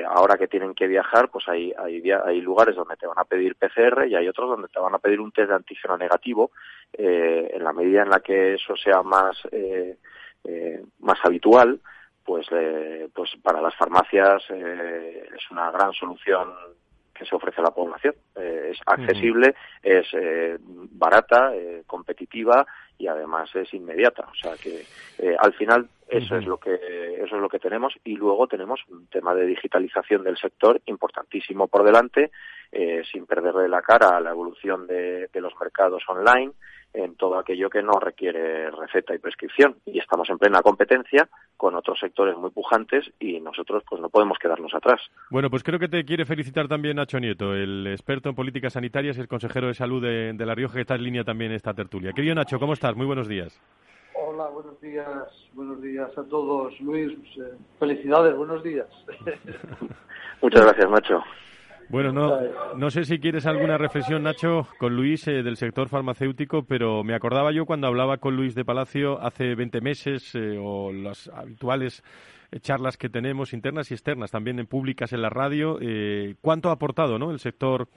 ahora que tienen que viajar, pues hay, hay, hay lugares donde te van a pedir PCR y hay otros donde te van a pedir un test de antígeno negativo. Eh, en la medida en la que eso sea más, eh, eh, más habitual, pues, pues para las farmacias es una gran solución que se ofrece a la población. es accesible, es barata, competitiva y además es inmediata. O sea que al final eso es lo que eso es lo que tenemos y luego tenemos un tema de digitalización del sector importantísimo por delante, eh, sin perderle la cara a la evolución de, los mercados online en todo aquello que no requiere receta y prescripción y estamos en plena competencia con otros sectores muy pujantes y nosotros pues no podemos quedarnos atrás.
Bueno, pues creo que te quiere felicitar también Nacho Nieto, el experto en políticas sanitarias y el consejero de salud de, de La Rioja que está en línea también en esta tertulia. Querido Nacho, ¿cómo estás? Muy buenos días.
Hola, buenos días, buenos días a todos. Luis, eh, felicidades, buenos días.
Muchas gracias, Nacho.
Bueno, no, no sé si quieres alguna reflexión, Nacho, con Luis eh, del sector farmacéutico, pero me acordaba yo cuando hablaba con Luis de Palacio hace 20 meses, eh, o las habituales charlas que tenemos internas y externas, también en públicas en la radio, cuánto ha aportado ¿no? el sector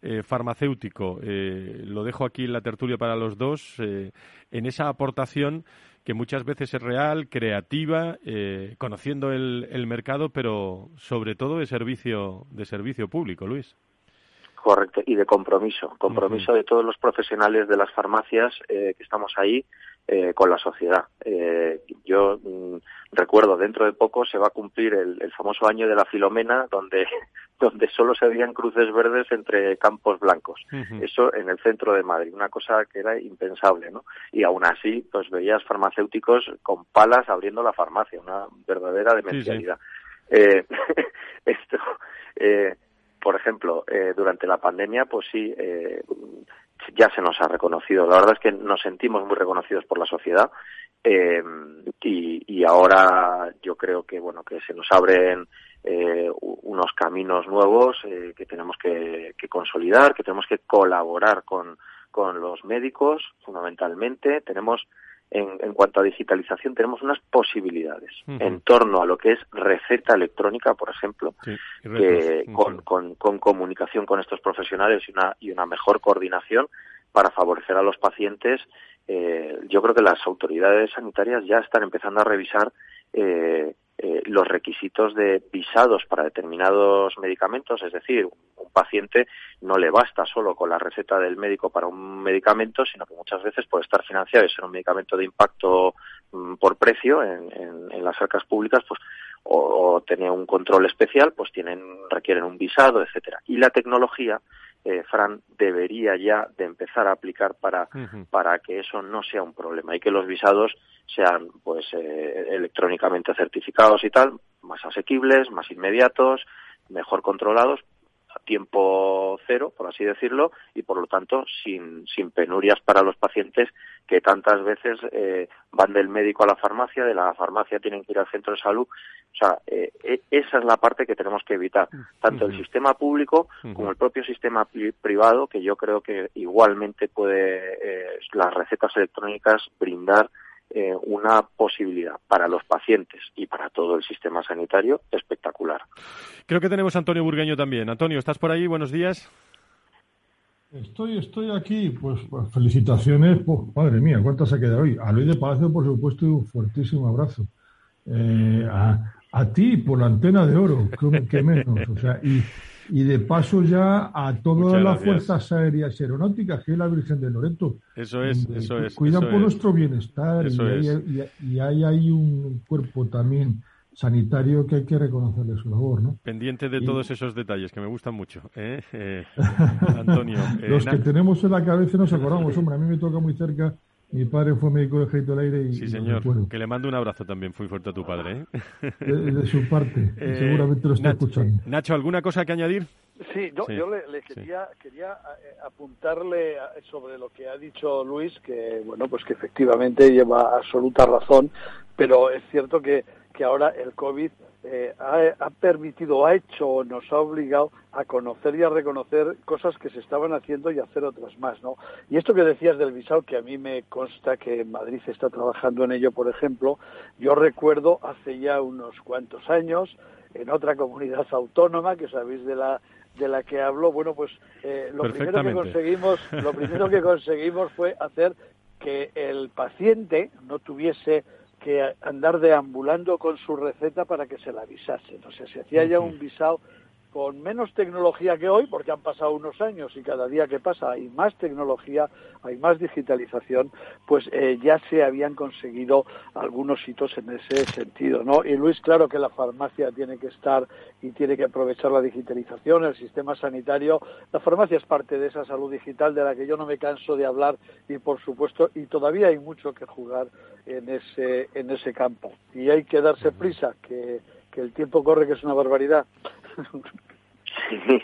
eh, farmacéutico. Eh, lo dejo aquí en la tertulia para los dos, eh, en esa aportación que muchas veces es real, creativa, conociendo el, mercado, pero sobre todo de servicio, de servicio público, Luis.
Correcto, y de compromiso, compromiso de todos los profesionales de las farmacias que estamos ahí eh, con la sociedad. Eh, yo mm, recuerdo, dentro de poco se va a cumplir el, famoso año de la Filomena, donde, donde solo se veían cruces verdes entre campos blancos. Eso en el centro de Madrid, una cosa que era impensable, ¿no? Y aún así, pues veías farmacéuticos con palas abriendo la farmacia, una verdadera demencialidad. Eh, esto, por ejemplo, durante la pandemia, pues sí, ya se nos ha reconocido. La verdad es que nos sentimos muy reconocidos por la sociedad eh, y, ahora yo creo que bueno que se nos abren eh, unos caminos nuevos eh, que tenemos que, consolidar, que tenemos que colaborar con, con los médicos fundamentalmente. Tenemos en, cuanto a digitalización tenemos unas posibilidades en torno a lo que es receta electrónica, por ejemplo, que con, con, comunicación con estos profesionales y una, y una mejor coordinación para favorecer a los pacientes. Eh, yo creo que las autoridades sanitarias ya están empezando a revisar eh, eh, los requisitos de visados para determinados medicamentos, es decir, un paciente no le basta solo con la receta del médico para un medicamento, sino que muchas veces puede estar financiado y ser un medicamento de impacto mm, por precio en, en, las arcas públicas, pues o, tener un control especial, pues tienen requieren un visado, etcétera. Y la tecnología eh, Fran, debería ya de empezar a aplicar para, para que eso no sea un problema y que los visados sean pues eh, electrónicamente certificados y tal, más asequibles, más inmediatos, mejor controlados, a tiempo cero, por así decirlo, y por lo tanto sin, sin penurias para los pacientes que tantas veces eh, van del médico a la farmacia, de la farmacia tienen que ir al centro de salud. O sea, eh, e, esa es la parte que tenemos que evitar, tanto el sistema público como el propio sistema privado, que yo creo que igualmente puede eh, las recetas electrónicas brindar eh, una posibilidad para los pacientes y para todo el sistema sanitario espectacular.
Creo que tenemos a Antonio Burgueño también. Antonio, ¿estás por ahí? Buenos días.
Estoy, estoy aquí, pues, pues felicitaciones, pues, madre mía, ¿cuántas se quedado hoy? A Luis de Palacio, por supuesto, un fuertísimo abrazo. Eh, a, a, ti por la antena de oro, que menos. O sea, y, y de paso ya a todas las fuerzas aéreas y aeronáuticas, que es la Virgen de Loreto.
Eso es, eso es.
Cuidan por nuestro bienestar y, hay, hay, un cuerpo también sanitario que hay que reconocerle su labor, ¿no?
Pendiente de todos esos detalles que me gustan mucho, ¿eh? eh Antonio.
Eh, Los que tenemos en la cabeza nos acordamos, hombre, a mí me toca muy cerca mi padre fue médico de ejército del aire y.
Sí, señor. Que le mando un abrazo también muy fuerte a tu padre.
¿eh? De, su parte. Eh, seguramente lo está escuchando.
Nacho, ¿alguna cosa que añadir?
Sí, yo, le, quería, quería eh, apuntarle sobre lo que ha dicho Luis, que bueno, pues que efectivamente lleva absoluta razón, pero es cierto que, que ahora el COVID eh, ha, permitido, ha hecho, nos ha obligado a conocer y a reconocer cosas que se estaban haciendo y hacer otras más, ¿no? Y esto que decías del visado, que a mí me consta que Madrid está trabajando en ello, por ejemplo, yo recuerdo hace ya unos cuantos años, en otra comunidad autónoma, que sabéis de la de la que hablo, bueno, pues eh, lo primero que conseguimos, lo primero que conseguimos fue hacer que el paciente no tuviese que andar deambulando con su receta para que se la avisasen. O sea, se hacía ya un visado con menos tecnología que hoy, porque han pasado unos años y cada día que pasa hay más tecnología, hay más digitalización, pues eh, ya se habían conseguido algunos hitos en ese sentido, ¿no? Y Luis, claro que la farmacia tiene que estar y tiene que aprovechar la digitalización, el sistema sanitario. La farmacia es parte de esa salud digital de la que yo no me canso de hablar y, por supuesto, y todavía hay mucho que jugar en ese, en ese campo. Y hay que darse prisa, que, que el tiempo corre, que es una barbaridad.
Sí,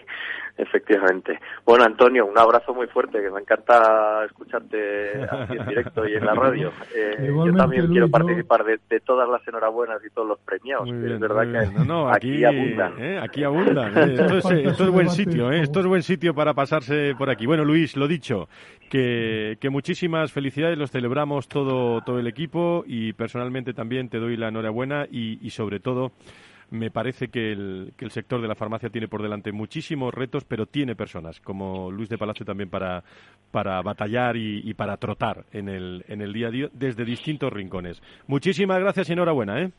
efectivamente. Bueno, Antonio, un abrazo muy fuerte, que me encanta escucharte aquí en directo y en la radio. Eh, yo también quiero participar de, todas las enhorabuenas y todos los premios. es verdad que aquí, abundan.
Eh, aquí abundan. Eh. Esto, es, buen sitio, esto es buen sitio para pasarse por aquí. Bueno, Luis, lo dicho, que, que muchísimas felicidades, los celebramos todo, todo el equipo y personalmente también te doy la enhorabuena y, y sobre todo me parece que el, que el sector de la farmacia tiene por delante muchísimos retos, pero tiene personas como Luis de Palacio también para, para batallar y, para trotar en el, en el día a día desde distintos rincones. Muchísimas gracias y enhorabuena. ¿eh?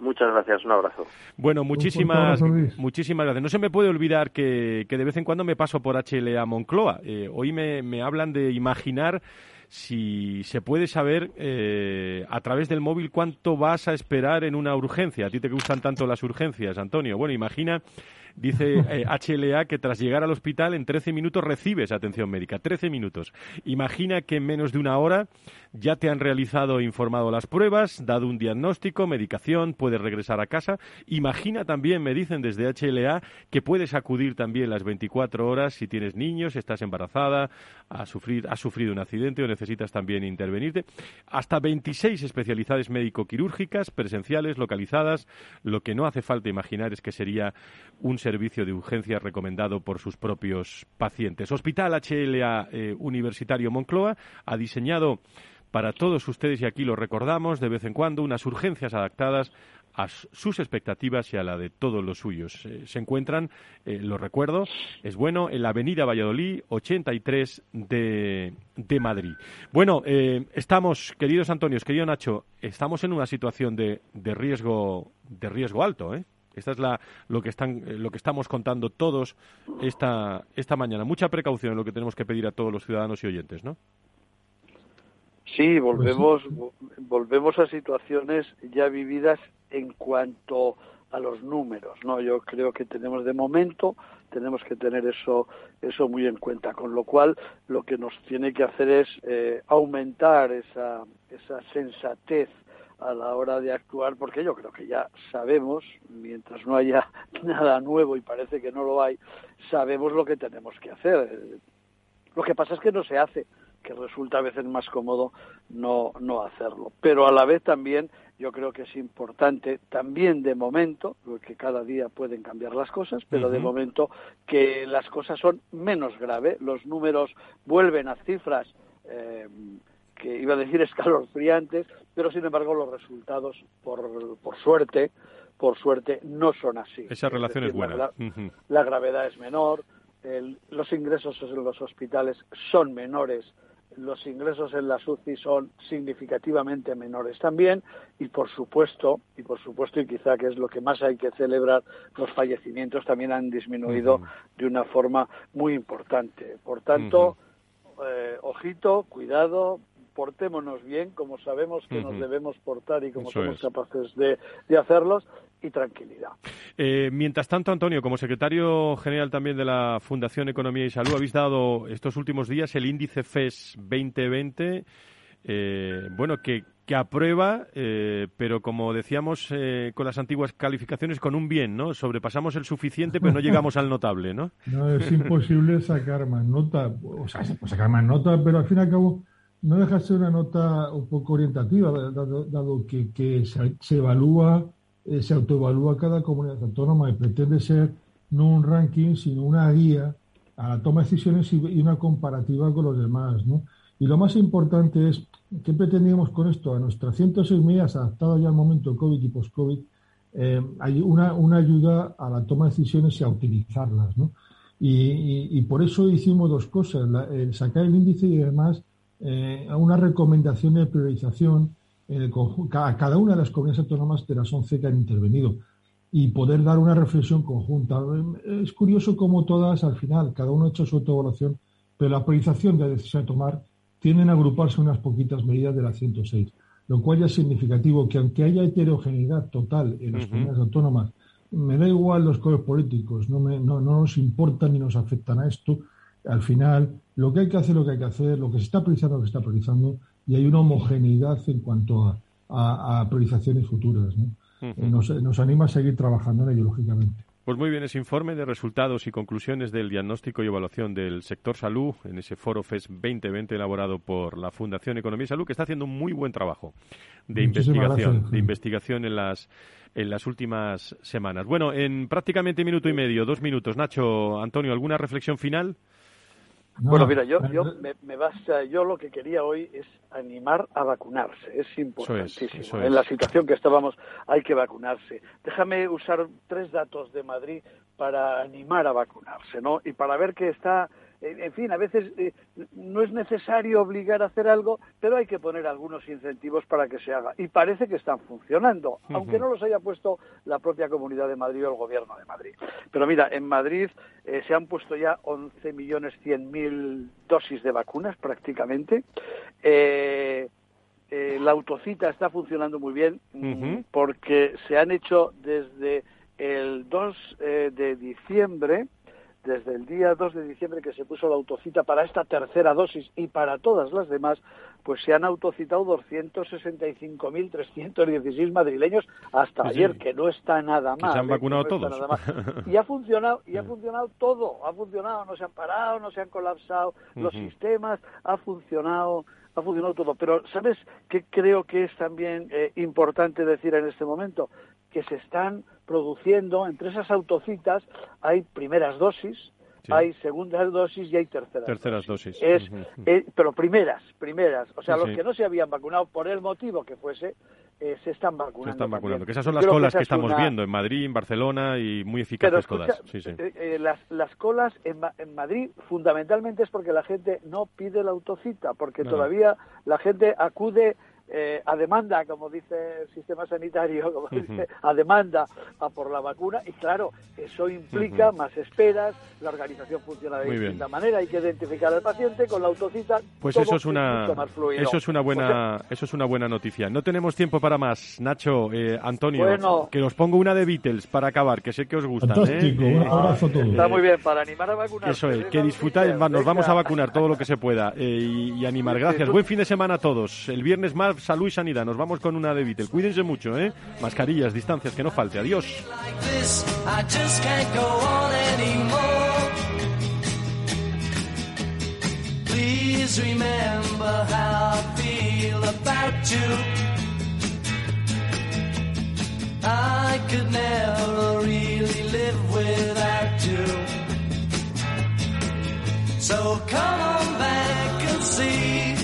Muchas gracias, un abrazo.
Bueno, muchísimas, muchísimas gracias. No se me puede olvidar que, que, de vez en cuando me paso por HLA Moncloa. Eh, hoy me, me hablan de imaginar si se puede saber eh, a través del móvil cuánto vas a esperar en una urgencia. A ti te gustan tanto las urgencias, Antonio. Bueno, imagina Dice HLA eh, que tras llegar al hospital en 13 minutos recibes atención médica. 13 minutos. Imagina que en menos de una hora ya te han realizado e informado las pruebas, dado un diagnóstico, medicación, puedes regresar a casa. Imagina también, me dicen desde HLA, que puedes acudir también las 24 horas si tienes niños, estás embarazada, has sufrido, has sufrido un accidente o necesitas también intervenirte. Hasta 26 especialidades médico-quirúrgicas, presenciales, localizadas. Lo que no hace falta imaginar es que sería un servicio de urgencias recomendado por sus propios pacientes. Hospital HLA eh, Universitario Moncloa ha diseñado para todos ustedes, y aquí lo recordamos de vez en cuando, unas urgencias adaptadas a sus expectativas y a la de todos los suyos. Eh, se encuentran, eh, lo recuerdo, es bueno, en la Avenida Valladolid 83 de, de Madrid. Bueno, eh, estamos, queridos Antonios, querido Nacho, estamos en una situación de, de riesgo de riesgo alto, ¿eh? Esta es la, lo, que están, lo que estamos contando todos esta, esta mañana. Mucha precaución en lo que tenemos que pedir a todos los ciudadanos y oyentes, ¿no?
Sí, volvemos, volvemos a situaciones ya vividas en cuanto a los números, ¿no? Yo creo que tenemos de momento tenemos que tener eso eso muy en cuenta, con lo cual lo que nos tiene que hacer es eh, aumentar esa esa sensatez a la hora de actuar, porque yo creo que ya sabemos, mientras no haya nada nuevo y parece que no lo hay, sabemos lo que tenemos que hacer. Lo que pasa es que no se hace que resulta a veces más cómodo no, no hacerlo. Pero a la vez también yo creo que es importante, también de momento, porque cada día pueden cambiar las cosas, pero de momento que las cosas son menos graves, los números vuelven a cifras eh, que iba a decir escalofriantes, pero sin embargo los resultados, por, por suerte, por suerte, no son así.
Esa relación es, buena.
La, la, gravedad es menor, el, los ingresos en los hospitales son menores los ingresos en la UCI son significativamente menores también y por supuesto y por supuesto y quizá que es lo que más hay que celebrar los fallecimientos también han disminuido uh -huh. de una forma muy importante por tanto uh -huh. eh, ojito cuidado portémonos bien como sabemos que uh -huh. nos debemos portar y como Eso somos es. capaces de, de hacerlos y tranquilidad.
Eh, mientras tanto, Antonio, como secretario general también de la Fundación Economía y Salud, habéis dado estos últimos días el índice FES 2020, eh, bueno, que, que aprueba, eh, pero como decíamos eh, con las antiguas calificaciones, con un bien, ¿no? Sobrepasamos el suficiente, pero no llegamos al notable, ¿no?
No, es imposible sacar más nota, o sea, sacar más nota, pero al fin y al cabo no deja de ser una nota un poco orientativa, dado, dado que, que se, se evalúa eh, se autoevalúa cada comunidad autónoma y pretende ser no un ranking, sino una guía a la toma de decisiones y, y, una comparativa con los demás. ¿no? Y lo más importante es, ¿qué pretendíamos con esto? A nuestras 106 medidas adaptadas ya al momento COVID y post-COVID, eh, hay una, una, ayuda a la toma de decisiones y a utilizarlas. ¿no? Y, y, y por eso hicimos dos cosas, la, el sacar el índice y además eh, una recomendación de priorización el a cada una de las comunidades autónomas de las 11 que han intervenido y poder dar una reflexión conjunta. Es curioso cómo todas, al final, cada uno ha hecho su autoevaluación, pero la priorización de la decisión de tomar tienden a agruparse unas poquitas medidas de las 106, lo cual ya es significativo que aunque haya heterogeneidad total en las uh -huh. comunidades autónomas, me da igual los colores políticos, no, me, no, no nos importan ni nos afectan a esto, al final lo que hay que hacer, lo que hay que hacer, lo que se está priorizando, lo que se está priorizando, y hay una homogeneidad en cuanto a, a, a priorizaciones futuras. ¿no? Uh -huh. nos, nos, anima a seguir trabajando en ello, lógicamente.
Pues muy bien, ese informe de resultados y conclusiones del diagnóstico y evaluación del sector salud en ese foro FES 2020 elaborado por la Fundación Economía y Salud, que está haciendo un muy buen trabajo de investigación, gracias. de investigación en las en las últimas semanas. Bueno, en prácticamente minuto y medio, dos minutos, Nacho, Antonio, ¿alguna reflexión final?
No, bueno, mira, yo, yo me, me, basta, yo lo que quería hoy es animar a vacunarse, es importantísimo. Eso es, eso es. En la situación que estábamos hay que vacunarse. Déjame usar tres datos de Madrid para animar a vacunarse, ¿no? Y para ver que está en fin, a veces eh, no es necesario obligar a hacer algo, pero hay que poner algunos incentivos para que se haga. Y parece que están funcionando, uh -huh. aunque no los haya puesto la propia Comunidad de Madrid o el Gobierno de Madrid. Pero mira, en Madrid eh, se han puesto ya 11.100.000 dosis de vacunas prácticamente. Eh, eh, la autocita está funcionando muy bien uh -huh. porque se han hecho desde el 2 eh, de diciembre desde el día 2 de diciembre que se puso la autocita para esta tercera dosis y para todas las demás, pues se han autocitado 265.316 madrileños hasta sí, ayer, sí. que no está nada mal.
se han vacunado
no
todos.
Y ha funcionado, y ha funcionado todo, ha funcionado, no se han parado, no se han colapsado uh -huh. los sistemas, ha funcionado ha funcionado todo. Pero ¿sabes qué creo que es también eh, importante decir en este momento? Que se están produciendo, entre esas autocitas hay primeras dosis, hay segundas dosis y hay terceras.
Terceras dosis.
Es, pero primeras, primeras. O sea, los que no se habían vacunado por el motivo que fuese, eh, se están vacunando.
Se están vacunando. Que esas son las
Creo
colas que,
es
estamos
una-
viendo en Madrid, en Barcelona y muy
Pero
eficaces
escucha,
todas. Sí,
eh, eh, las, las colas en, en Madrid fundamentalmente es porque la gente no pide la autocita, porque
No.
todavía la gente acude eh, a demanda, como dice el sistema sanitario, como a demanda a por la vacuna y claro, eso implica más esperas, la organización funciona de
Muy bien.
distinta manera, hay que identificar al paciente con la autocita.
Pues
todo
eso es una eso es una buena eso es una buena noticia. No tenemos tiempo para más, Nacho, eh, Antonio,
Bueno.
que os pongo una de Beatles para acabar, que sé que os gustan.
Fantástico,
¿eh?
un abrazo a todos.
Está muy bien, para animar a vacunar.
Eso es, que disfrutáis, nos vamos a vacunar todo lo que se pueda eh, y, y animar. Gracias, buen fin de semana a todos. El viernes más salud y sanidad. Nos vamos con una de Beatles. Cuídense mucho, ¿eh? Mascarillas, distancias, que no falte. Adiós.
Please remember how I feel about you. I could never really live without you. So come on back and see